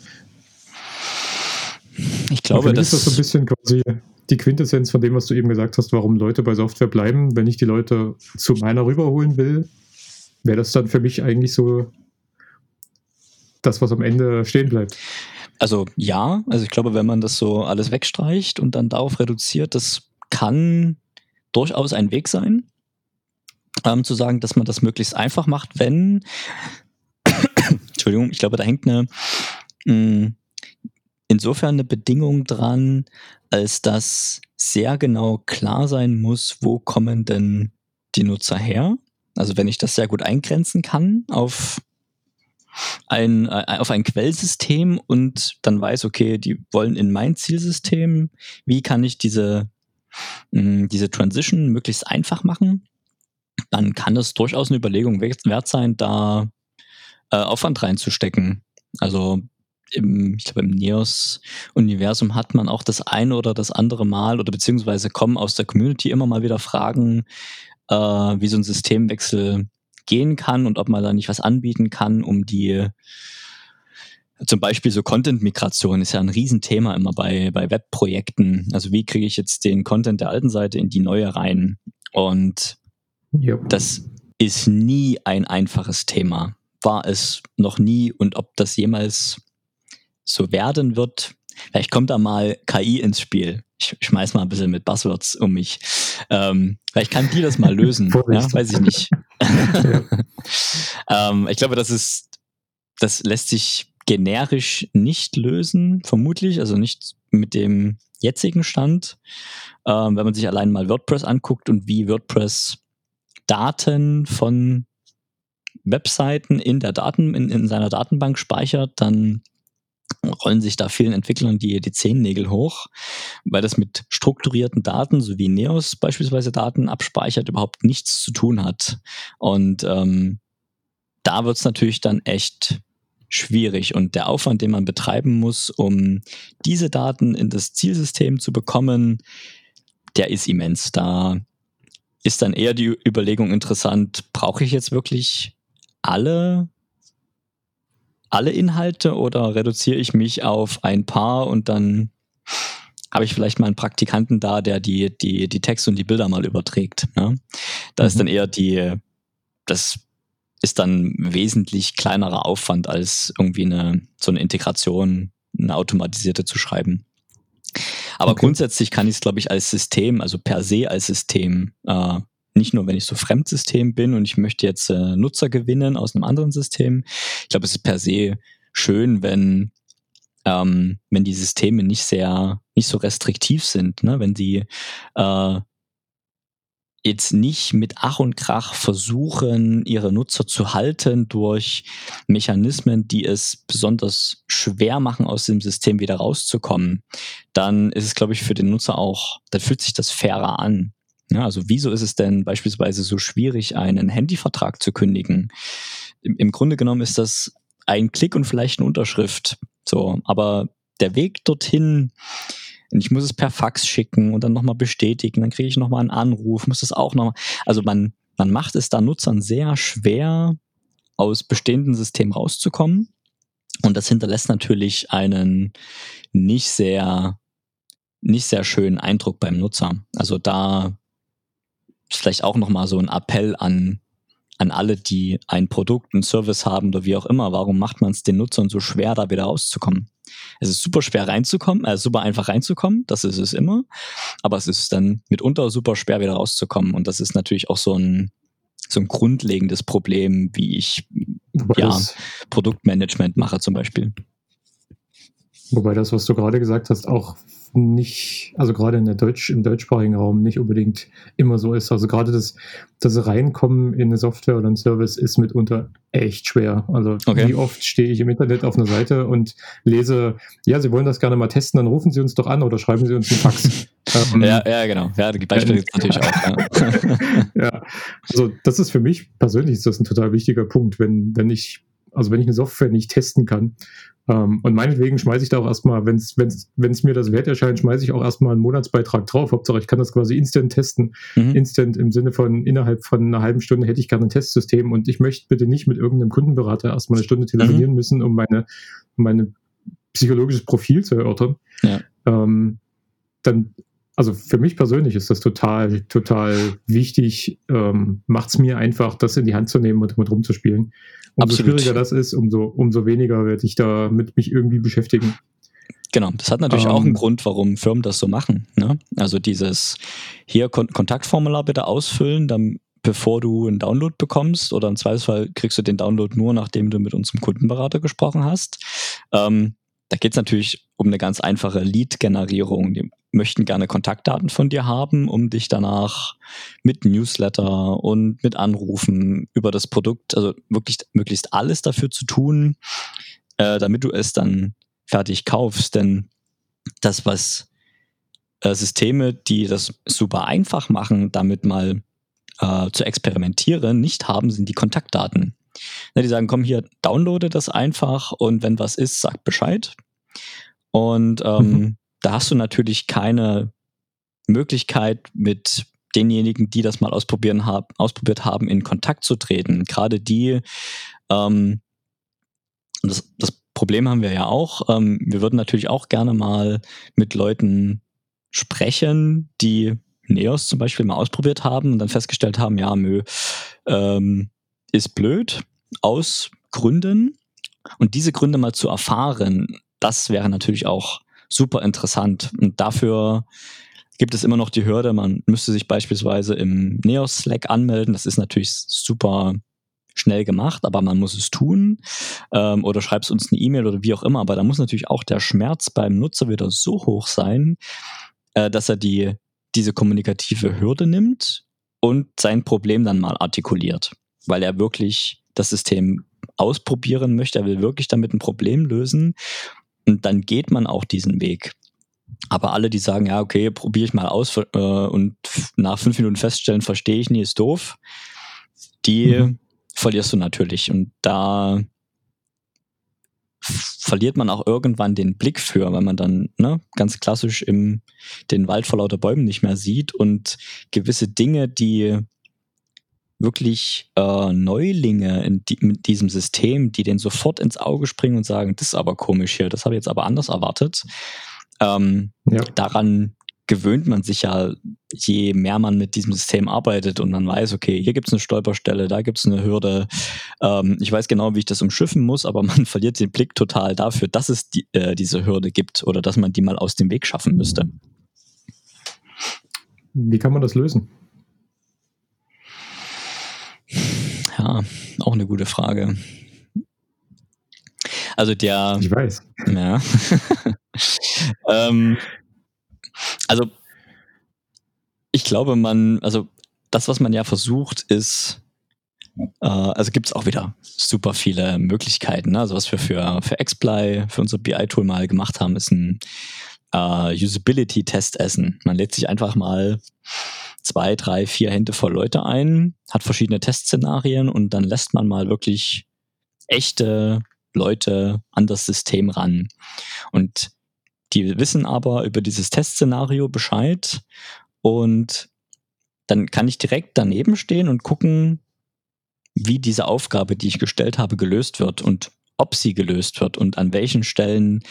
Ich glaube, das ist das so ein bisschen quasi die Quintessenz von dem, was du eben gesagt hast, warum Leute bei Software bleiben. Wenn ich die Leute zu meiner rüberholen will, wäre das dann für mich eigentlich so das, was am Ende stehen bleibt. Also ja, also ich glaube, wenn man das so alles wegstreicht und dann darauf reduziert, das kann durchaus ein Weg sein, ähm, zu sagen, dass man das möglichst einfach macht, wenn, Entschuldigung, ich glaube, da hängt eine, mh, mm, insofern eine Bedingung dran, als dass sehr genau klar sein muss, wo kommen denn die Nutzer her. Also wenn ich das sehr gut eingrenzen kann auf ein, äh, auf ein Quellsystem und dann weiß, okay, die wollen in mein Zielsystem, wie kann ich diese, mh, hm, diese Transition möglichst einfach machen, dann kann es durchaus eine Überlegung wert sein, da äh, Aufwand reinzustecken. Also im, ich glaube, im Neos-Universum hat man auch das eine oder das andere Mal oder beziehungsweise kommen aus der Community immer mal wieder Fragen, äh, wie so ein Systemwechsel gehen kann und ob man da nicht was anbieten kann, um die zum Beispiel so Content-Migration ist ja ein Riesenthema immer bei, bei Webprojekten. Also wie kriege ich jetzt den Content der alten Seite in die neue rein? Und yep. das ist nie ein einfaches Thema. War es noch nie und ob das jemals so werden wird. Vielleicht kommt da mal KI ins Spiel. Ich schmeiß mal ein bisschen mit Buzzwords um mich. Ähm, vielleicht kann die das mal lösen. ja, weiß ich nicht. ähm, ich glaube, das ist, das lässt sich generisch nicht lösen, vermutlich, also nicht mit dem jetzigen Stand. Ähm, wenn man sich allein mal WordPress anguckt und wie WordPress Daten von Webseiten in der Daten, in, in seiner Datenbank speichert, dann rollen sich da vielen Entwicklern die, die Zehennägel hoch, weil das mit strukturierten Daten, so wie Neos beispielsweise Daten abspeichert, überhaupt nichts zu tun hat. Und ähm, da wird es natürlich dann echt schwierig. Und der Aufwand, den man betreiben muss, um diese Daten in das Zielsystem zu bekommen, der ist immens. Da ist dann eher die Überlegung interessant, brauche ich jetzt wirklich alle alle Inhalte oder reduziere ich mich auf ein paar und dann habe ich vielleicht mal einen Praktikanten da, der die, die, die Texte und die Bilder mal überträgt. Ne? Da mhm. ist dann eher die, das ist dann wesentlich kleinerer Aufwand als irgendwie eine, so eine Integration, eine automatisierte zu schreiben. Aber okay. grundsätzlich kann ich es, glaube ich, als System, also per se als System äh, nicht nur, wenn ich so Fremdsystem bin und ich möchte jetzt äh, Nutzer gewinnen aus einem anderen System. Ich glaube, es ist per se schön, wenn ähm, wenn die Systeme nicht sehr, nicht so restriktiv sind, ne? wenn die äh, jetzt nicht mit Ach und Krach versuchen, ihre Nutzer zu halten durch Mechanismen, die es besonders schwer machen, aus dem System wieder rauszukommen, dann ist es, glaube ich, für den Nutzer auch, dann fühlt sich das fairer an. Ja, also wieso ist es denn beispielsweise so schwierig, einen Handyvertrag zu kündigen? Im, Im Grunde genommen ist das ein Klick und vielleicht eine Unterschrift. So, aber der Weg dorthin, ich muss es per Fax schicken und dann nochmal bestätigen, dann kriege ich nochmal einen Anruf, muss das auch nochmal. Also man, man macht es da Nutzern sehr schwer, aus bestehenden Systemen rauszukommen. Und das hinterlässt natürlich einen nicht sehr, nicht sehr schönen Eindruck beim Nutzer. Also da ist vielleicht auch nochmal so ein Appell an an alle, die ein Produkt, einen Service haben oder wie auch immer, warum macht man es den Nutzern so schwer, da wieder rauszukommen? Es ist super schwer reinzukommen, äh, super einfach reinzukommen, das ist es immer, aber es ist dann mitunter super schwer wieder rauszukommen und das ist natürlich auch so ein so ein grundlegendes Problem, wie ich Wobei ja, Produktmanagement mache zum Beispiel. Wobei das, was du gerade gesagt hast, auch nicht, also gerade in der Deutsch, im deutschsprachigen Raum nicht unbedingt immer so ist. Also gerade das, das Reinkommen in eine Software oder einen Service ist mitunter echt schwer. Also okay. wie oft stehe ich im Internet auf einer Seite und lese, ja, Sie wollen das gerne mal testen, dann rufen Sie uns doch an oder schreiben Sie uns einen Fax. ähm, ja, ja, genau. Ja, die Beispiele gibt natürlich auch. Ja. ja, also das ist für mich persönlich ist das ein total wichtiger Punkt, wenn, wenn ich also wenn ich eine Software nicht testen kann ähm, und meinetwegen schmeiße ich da auch erstmal, wenn es mir das wert erscheint, schmeiße ich auch erstmal einen Monatsbeitrag drauf. Hauptsache, ich kann das quasi instant testen. Mhm. Instant im Sinne von innerhalb von einer halben Stunde hätte ich gerne ein Testsystem und ich möchte bitte nicht mit irgendeinem Kundenberater erstmal eine Stunde telefonieren mhm. müssen, um meine, meine psychologisches Profil zu erörtern. Ja. Ähm, dann also für mich persönlich ist das total, total wichtig. Ähm, Macht es mir einfach, das in die Hand zu nehmen und damit rumzuspielen. Umso Absolut. schwieriger das ist, umso, umso weniger werde ich da mit mich irgendwie beschäftigen. Genau, das hat natürlich ähm, auch einen ähm. Grund, warum Firmen das so machen. Ne? Also dieses hier Kon Kontaktformular bitte ausfüllen, dann bevor du einen Download bekommst oder im Zweifelsfall kriegst du den Download nur, nachdem du mit unserem Kundenberater gesprochen hast. Ähm, da geht es natürlich um eine ganz einfache Lead-Generierung. Die möchten gerne Kontaktdaten von dir haben, um dich danach mit Newsletter und mit Anrufen über das Produkt, also wirklich möglichst alles dafür zu tun, äh, damit du es dann fertig kaufst. Denn das, was äh, Systeme, die das super einfach machen, damit mal äh, zu experimentieren, nicht haben, sind die Kontaktdaten. Ne, die sagen, komm hier, downloade das einfach und wenn was ist, sag Bescheid. Und ähm, mhm. da hast du natürlich keine Möglichkeit mit denjenigen, die das mal ausprobieren hab, ausprobiert haben, in Kontakt zu treten. Gerade die, ähm, das, das Problem haben wir ja auch, ähm, wir würden natürlich auch gerne mal mit Leuten sprechen, die Neos zum Beispiel mal ausprobiert haben und dann festgestellt haben, ja, Mö, ähm, ist blöd aus Gründen. Und diese Gründe mal zu erfahren, das wäre natürlich auch super interessant. Und dafür gibt es immer noch die Hürde, man müsste sich beispielsweise im Neos Slack anmelden. Das ist natürlich super schnell gemacht, aber man muss es tun. Ähm, oder schreibst uns eine E-Mail oder wie auch immer. Aber da muss natürlich auch der Schmerz beim Nutzer wieder so hoch sein, äh, dass er die, diese kommunikative Hürde nimmt und sein Problem dann mal artikuliert, weil er wirklich das System ausprobieren möchte, er will wirklich damit ein Problem lösen und dann geht man auch diesen Weg. Aber alle, die sagen, ja, okay, probiere ich mal aus äh, und nach fünf Minuten feststellen, verstehe ich nie, ist doof, die mhm. verlierst du natürlich. Und da verliert man auch irgendwann den Blick für, weil man dann ne, ganz klassisch im den Wald vor lauter Bäumen nicht mehr sieht und gewisse Dinge, die wirklich äh, Neulinge in, die, in, diesem System, die den sofort ins Auge springen und sagen, das ist aber komisch hier, das habe ich jetzt aber anders erwartet. Ähm, ja. Daran gewöhnt man sich ja, je mehr man mit diesem System arbeitet und man weiß, okay, hier gibt es eine Stolperstelle, da gibt es eine Hürde. Ähm, ich weiß genau, wie ich das umschiffen muss, aber man verliert den Blick total dafür, dass es die, äh, diese Hürde gibt oder dass man die mal aus dem Weg schaffen müsste. Wie kann man das lösen? Ja, auch eine gute Frage. Also der. Ich weiß. Ja. ähm, also ich glaube, man, also das, was man ja versucht, ist, äh, also gibt es auch wieder super viele Möglichkeiten. Ne? Also was wir für, für XPly, für unser BI-Tool mal gemacht haben, ist ein äh, Usability-Testessen. Man lädt sich einfach mal zwei, drei, vier Hände voll Leute ein, hat verschiedene Testszenarien und dann lässt man mal wirklich echte Leute an das System ran. Und die wissen aber über dieses Testszenario Bescheid und dann kann ich direkt daneben stehen und gucken, wie diese Aufgabe, die ich gestellt habe, gelöst wird und ob sie gelöst wird und an welchen Stellen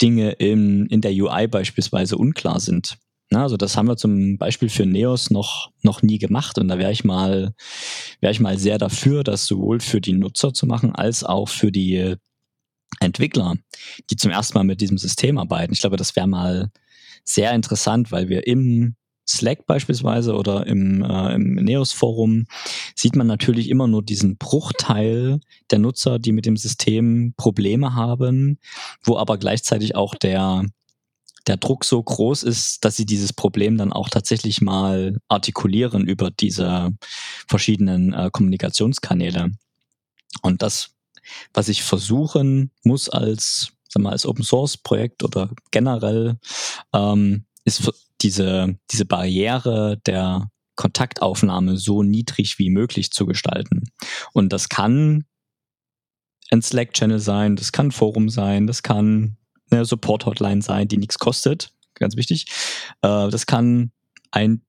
Dinge in, in der UI beispielsweise unklar sind. Na, also das haben wir zum Beispiel für Neos noch, noch nie gemacht und da wäre ich mal, wäre ich mal sehr dafür, das sowohl für die Nutzer zu machen, als auch für die Entwickler, die zum ersten Mal mit diesem System arbeiten. Ich glaube, das wäre mal sehr interessant, weil wir im Slack beispielsweise oder im, äh, im Neos-Forum sieht man natürlich immer nur diesen Bruchteil der Nutzer, die mit dem System Probleme haben, wo aber gleichzeitig auch der, der Druck so groß ist, dass sie dieses Problem dann auch tatsächlich mal artikulieren über diese verschiedenen äh, Kommunikationskanäle. Und das, was ich versuchen muss als, sag mal, als Open Source Projekt oder generell, ähm, ist diese, diese Barriere der Kontaktaufnahme so niedrig wie möglich zu gestalten. Und das kann ein Slack-Channel sein, das kann Forum sein, das kann eine Support-Hotline sein, die nichts kostet, ganz wichtig. Äh, das kann ein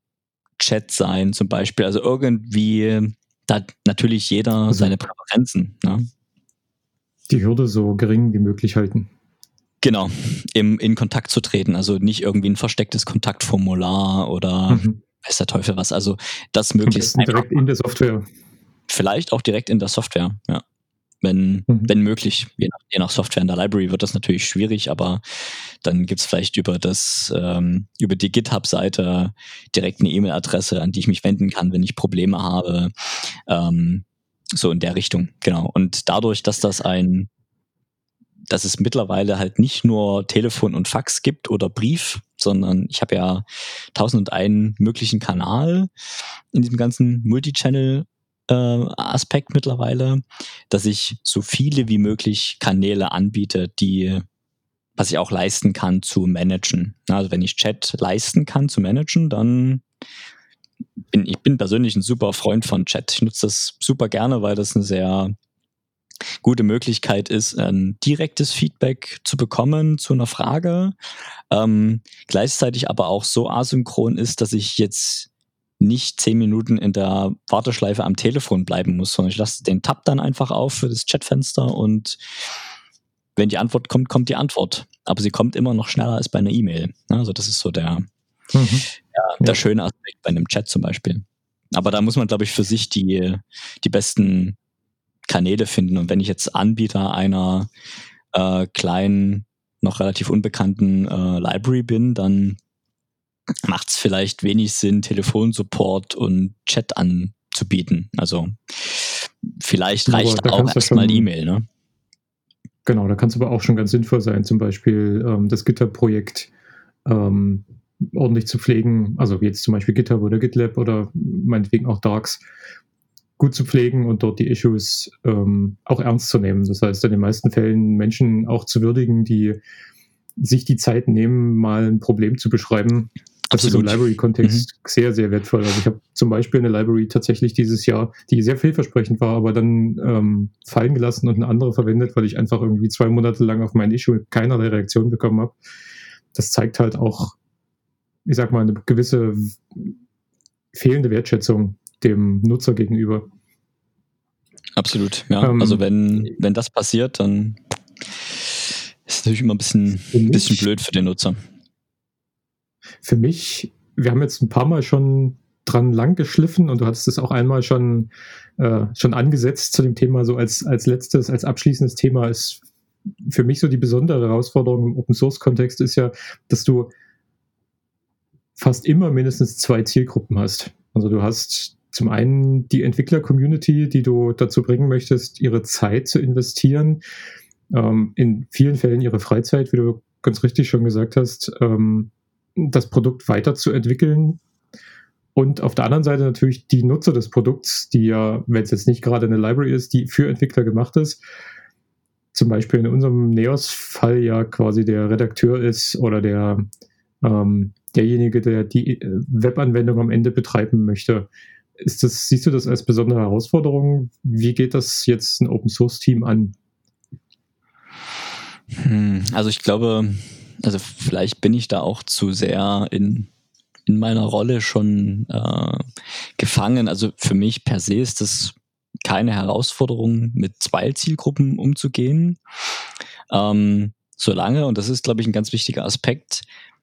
Chat sein zum Beispiel. Also irgendwie, da natürlich jeder also seine Präferenzen. Ne? Die Hürde so gering wie möglich halten. Genau, im, in Kontakt zu treten. Also nicht irgendwie ein verstecktes Kontaktformular oder mhm. weiß der Teufel was. Also das möglichst. Direkt in der Software. Vielleicht auch direkt in der Software, ja. Wenn, mhm. wenn möglich. Je nach, je nach, Software in der Library wird das natürlich schwierig, aber dann gibt es vielleicht über das, ähm, über die GitHub-Seite direkt eine E-Mail-Adresse, an die ich mich wenden kann, wenn ich Probleme habe. Ähm, so in der Richtung, genau. Und dadurch, dass das ein dass es mittlerweile halt nicht nur Telefon und Fax gibt oder Brief, sondern ich habe ja tausend und einen möglichen Kanal in diesem ganzen Multichannel Aspekt mittlerweile, dass ich so viele wie möglich Kanäle anbiete, die was ich auch leisten kann zu managen. Also wenn ich Chat leisten kann zu managen, dann bin ich bin persönlich ein super Freund von Chat. Ich nutze das super gerne, weil das eine sehr gute Möglichkeit ist, ein direktes Feedback zu bekommen zu einer Frage, ähm, gleichzeitig aber auch so asynchron ist, dass ich jetzt nicht zehn Minuten in der Warteschleife am Telefon bleiben muss, sondern ich lasse den Tab dann einfach auf für das Chatfenster und wenn die Antwort kommt, kommt die Antwort. Aber sie kommt immer noch schneller als bei einer E-Mail. Also das ist so der, mhm. ja, der ja. schöne Aspekt bei einem Chat zum Beispiel. Aber da muss man, glaube ich, für sich die, die besten Kanäle finden. Und wenn ich jetzt Anbieter einer äh, kleinen, noch relativ unbekannten äh, Library bin, dann macht es vielleicht wenig Sinn, Telefonsupport und Chat anzubieten. Also vielleicht reicht aber auch erstmal E-Mail, ne? Genau, da kann es aber auch schon ganz sinnvoll sein, zum Beispiel ähm, das GitHub-Projekt ähm, ordentlich zu pflegen, also jetzt zum Beispiel GitHub oder GitLab oder meinetwegen auch Darks, gut zu pflegen und dort die Issues ähm, auch ernst zu nehmen. Das heißt, in den meisten Fällen Menschen auch zu würdigen, die sich die Zeit nehmen, mal ein Problem zu beschreiben. Das Absolut. im Library-Kontext mhm. sehr, sehr wertvoll. Also ich habe zum Beispiel eine Library tatsächlich dieses Jahr, die sehr vielversprechend war, aber dann ähm, fallen gelassen und eine andere verwendet, weil ich einfach irgendwie zwei Monate lang auf mein Issue keinerlei Reaktion bekommen habe. Das zeigt halt auch, ich sag mal, eine gewisse fehlende Wertschätzung dem Nutzer gegenüber. Absolut, ja. Ähm, also wenn, wenn das passiert, dann ist es natürlich immer ein bisschen, ein bisschen blöd für den Nutzer. Für mich, wir haben jetzt ein paar Mal schon dran lang geschliffen und du hattest es auch einmal schon, äh, schon angesetzt zu dem Thema, so als, als letztes, als abschließendes Thema ist für mich so die besondere Herausforderung im Open Source Kontext ist ja, dass du fast immer mindestens zwei Zielgruppen hast. Also du hast zum einen die Entwickler-Community, die du dazu bringen möchtest, ihre Zeit zu investieren, ähm, in vielen Fällen ihre Freizeit, wie du ganz richtig schon gesagt hast, ähm, das Produkt weiterzuentwickeln Und auf der anderen Seite natürlich die Nutzer des Produkts, die ja, wenn es jetzt nicht gerade eine Library ist, die für Entwickler gemacht ist, zum Beispiel in unserem Neos-Fall ja quasi der Redakteur ist oder der ähm, derjenige, der die äh, Webanwendung am Ende betreiben möchte. Ist das, siehst du das als besondere Herausforderung? Wie geht das jetzt ein Open Source Team an? Hm, also ich glaube, also vielleicht bin ich da auch zu sehr in, in meiner Rolle schon äh, gefangen. Also für mich per se ist das keine Herausforderung, mit zwei Zielgruppen umzugehen. Ähm, solange, und das ist, glaube ich, ein ganz wichtiger Aspekt,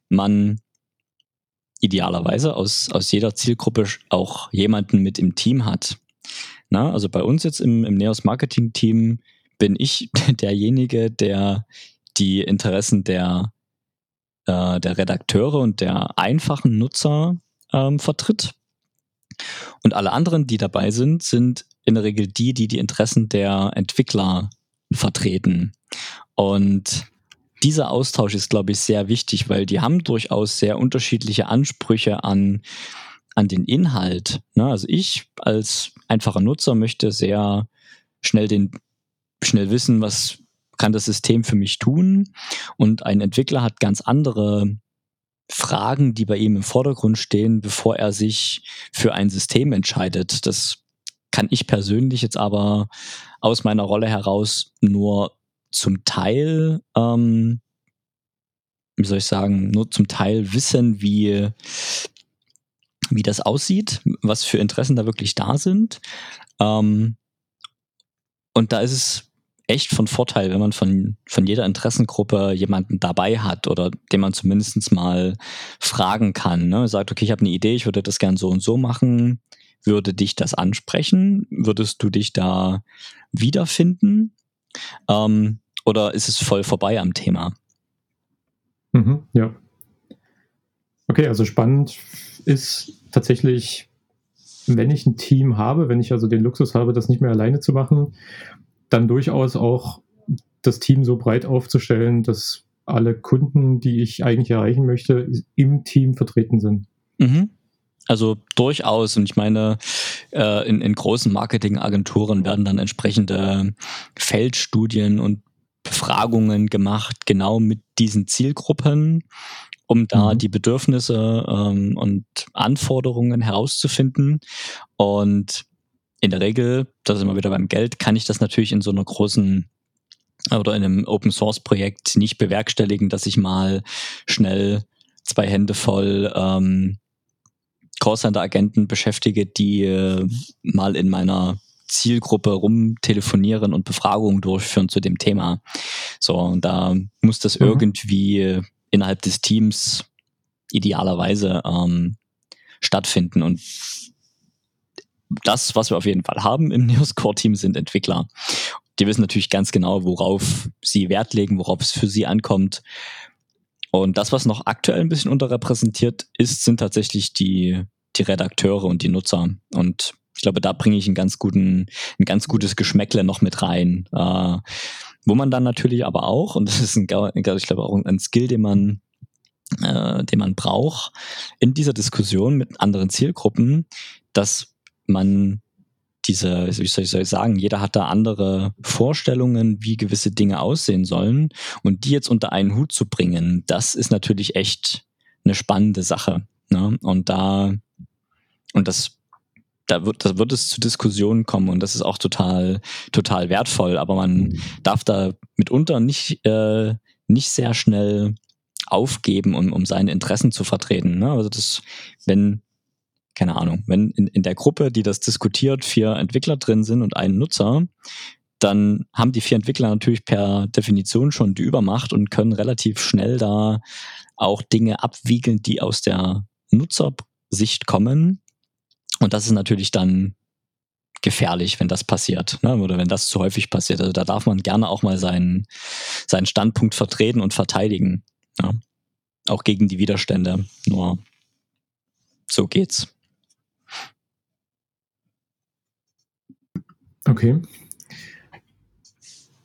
man idealerweise aus, aus jeder Zielgruppe auch jemanden mit im Team hat. Na, also bei uns jetzt im, im Neos Marketing Team bin ich derjenige, der die Interessen der, äh, der Redakteure und der einfachen Nutzer ähm, vertritt. Und alle anderen, die dabei sind, sind in der Regel die, die die Interessen der Entwickler vertreten. Und dieser Austausch ist, glaube ich, sehr wichtig, weil die haben durchaus sehr unterschiedliche Ansprüche an, an den Inhalt. Ne? Also ich als einfacher Nutzer möchte sehr schnell den, schnell wissen, was kann das System für mich tun. Und ein Entwickler hat ganz andere Fragen, die bei ihm im Vordergrund stehen, bevor er sich für ein System entscheidet. Das kann ich persönlich jetzt aber aus meiner Rolle heraus nur zum Teil, ähm, wie soll ich sagen, nur zum Teil wissen, wie, wie das aussieht, was für Interessen da wirklich da sind. Ähm, und da ist es echt von Vorteil, wenn man von, von jeder Interessengruppe jemanden dabei hat oder den man zumindest mal fragen kann. Ne? Sagt, okay, ich habe eine Idee, ich würde das gern so und so machen. Würde dich das ansprechen? Würdest du dich da wiederfinden? Ähm, oder ist es voll vorbei am Thema? Mhm, ja. Okay, also spannend ist tatsächlich, wenn ich ein Team habe, wenn ich also den Luxus habe, das nicht mehr alleine zu machen, dann durchaus auch das Team so breit aufzustellen, dass alle Kunden, die ich eigentlich erreichen möchte, im Team vertreten sind. Mhm. Also durchaus. Und ich meine, äh, in, in großen Marketingagenturen werden dann entsprechende Feldstudien und Befragungen gemacht, genau mit diesen Zielgruppen, um da mhm. die Bedürfnisse ähm, und Anforderungen herauszufinden. Und in der Regel, das ist immer wieder beim Geld, kann ich das natürlich in so einer großen oder in einem Open Source Projekt nicht bewerkstelligen, dass ich mal schnell zwei Hände voll ähm, Callcenter-Agenten beschäftige, die äh, mal in meiner Zielgruppe rumtelefonieren und Befragungen durchführen zu dem Thema. So, und da muss das mhm. irgendwie innerhalb des Teams idealerweise ähm, stattfinden. Und das, was wir auf jeden Fall haben im Neos Core Team, sind Entwickler. Die wissen natürlich ganz genau, worauf sie Wert legen, worauf es für sie ankommt. Und das, was noch aktuell ein bisschen unterrepräsentiert ist, sind tatsächlich die, die Redakteure und die Nutzer. Und ich glaube, da bringe ich einen ganz guten, ein ganz gutes Geschmäckle noch mit rein. Äh, wo man dann natürlich aber auch, und das ist ein, ich glaube auch ein Skill, den man, äh, den man braucht, in dieser Diskussion mit anderen Zielgruppen, dass man diese, wie soll ich sagen, jeder hat da andere Vorstellungen, wie gewisse Dinge aussehen sollen. Und die jetzt unter einen Hut zu bringen, das ist natürlich echt eine spannende Sache. Ne? Und da, und das, da wird, da wird es zu Diskussionen kommen und das ist auch total, total wertvoll. Aber man darf da mitunter nicht, äh, nicht sehr schnell aufgeben, um, um seine Interessen zu vertreten. Ne? Also das, wenn keine Ahnung, wenn in, in der Gruppe, die das diskutiert, vier Entwickler drin sind und ein Nutzer, dann haben die vier Entwickler natürlich per Definition schon die Übermacht und können relativ schnell da auch Dinge abwiegeln, die aus der Nutzersicht kommen. Und das ist natürlich dann gefährlich, wenn das passiert, ne? oder wenn das zu häufig passiert. Also da darf man gerne auch mal seinen, seinen Standpunkt vertreten und verteidigen. Ja? Auch gegen die Widerstände. Nur so geht's. Okay.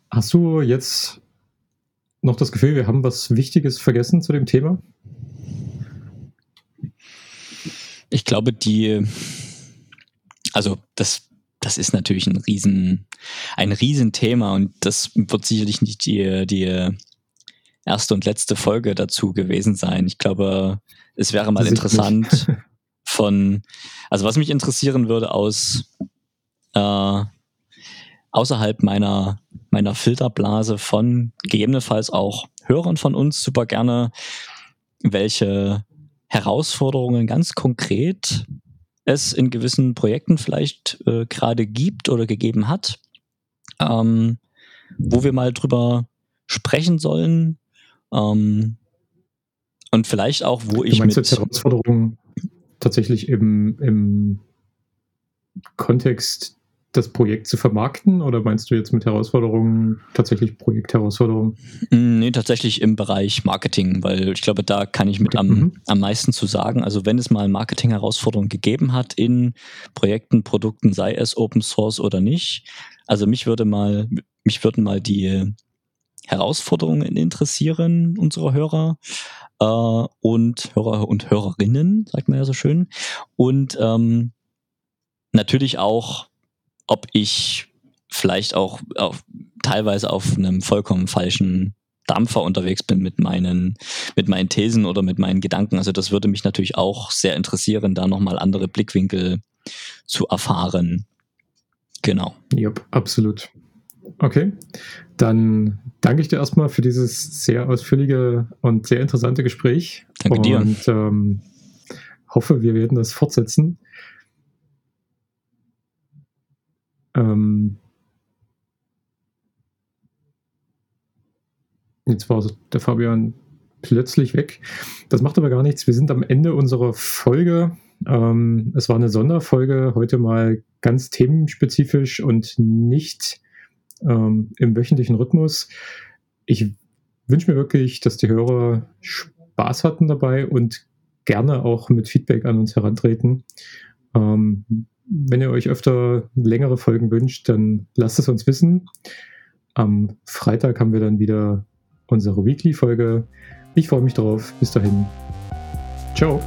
Hast du jetzt noch das Gefühl, wir haben was Wichtiges vergessen zu dem Thema? Ich glaube, die, also das, das ist natürlich ein riesen, ein Riesenthema und das wird sicherlich nicht die, die erste und letzte Folge dazu gewesen sein. Ich glaube, es wäre mal interessant von, also was mich interessieren würde aus äh, außerhalb meiner, meiner Filterblase von gegebenenfalls auch Hörern von uns super gerne, welche Herausforderungen ganz konkret es in gewissen Projekten vielleicht äh, gerade gibt oder gegeben hat, ähm, wo wir mal drüber sprechen sollen ähm, und vielleicht auch, wo du ich meinst mit Herausforderungen tatsächlich im, im Kontext das Projekt zu vermarkten oder meinst du jetzt mit Herausforderungen tatsächlich Projektherausforderungen? Mm, nee, tatsächlich im Bereich Marketing, weil ich glaube, da kann ich mit okay. am, mhm. am meisten zu sagen. Also wenn es mal Marketing-Herausforderungen gegeben hat in Projekten, Produkten, sei es Open Source oder nicht, also mich würde mal, mich würden mal die Herausforderungen interessieren unserer Hörer äh, und Hörer und Hörerinnen, sagt man ja so schön. Und ähm, natürlich auch ob ich vielleicht auch auf, teilweise auf einem vollkommen falschen Dampfer unterwegs bin mit meinen, mit meinen Thesen oder mit meinen Gedanken. Also das würde mich natürlich auch sehr interessieren, da nochmal andere Blickwinkel zu erfahren. Genau. Ja, absolut. Okay, dann danke ich dir erstmal für dieses sehr ausführliche und sehr interessante Gespräch. Danke dir. Und ähm, hoffe, wir werden das fortsetzen. Ähm, jetzt war der Fabian plötzlich weg. Das macht aber gar nichts. Wir sind am Ende unserer Folge. Ähm, es war eine Sonderfolge, heute mal ganz themenspezifisch und nicht ähm, im wöchentlichen Rhythmus. Ich wünsche mir wirklich, dass die Hörer Spaß hatten dabei und gerne auch mit Feedback an uns herantreten. Ähm, wenn ihr euch öfter längere Folgen wünscht, dann lasst es uns wissen. Am Freitag haben wir dann wieder unsere Weekly-Folge. Ich freue mich drauf. Bis dahin. Ciao.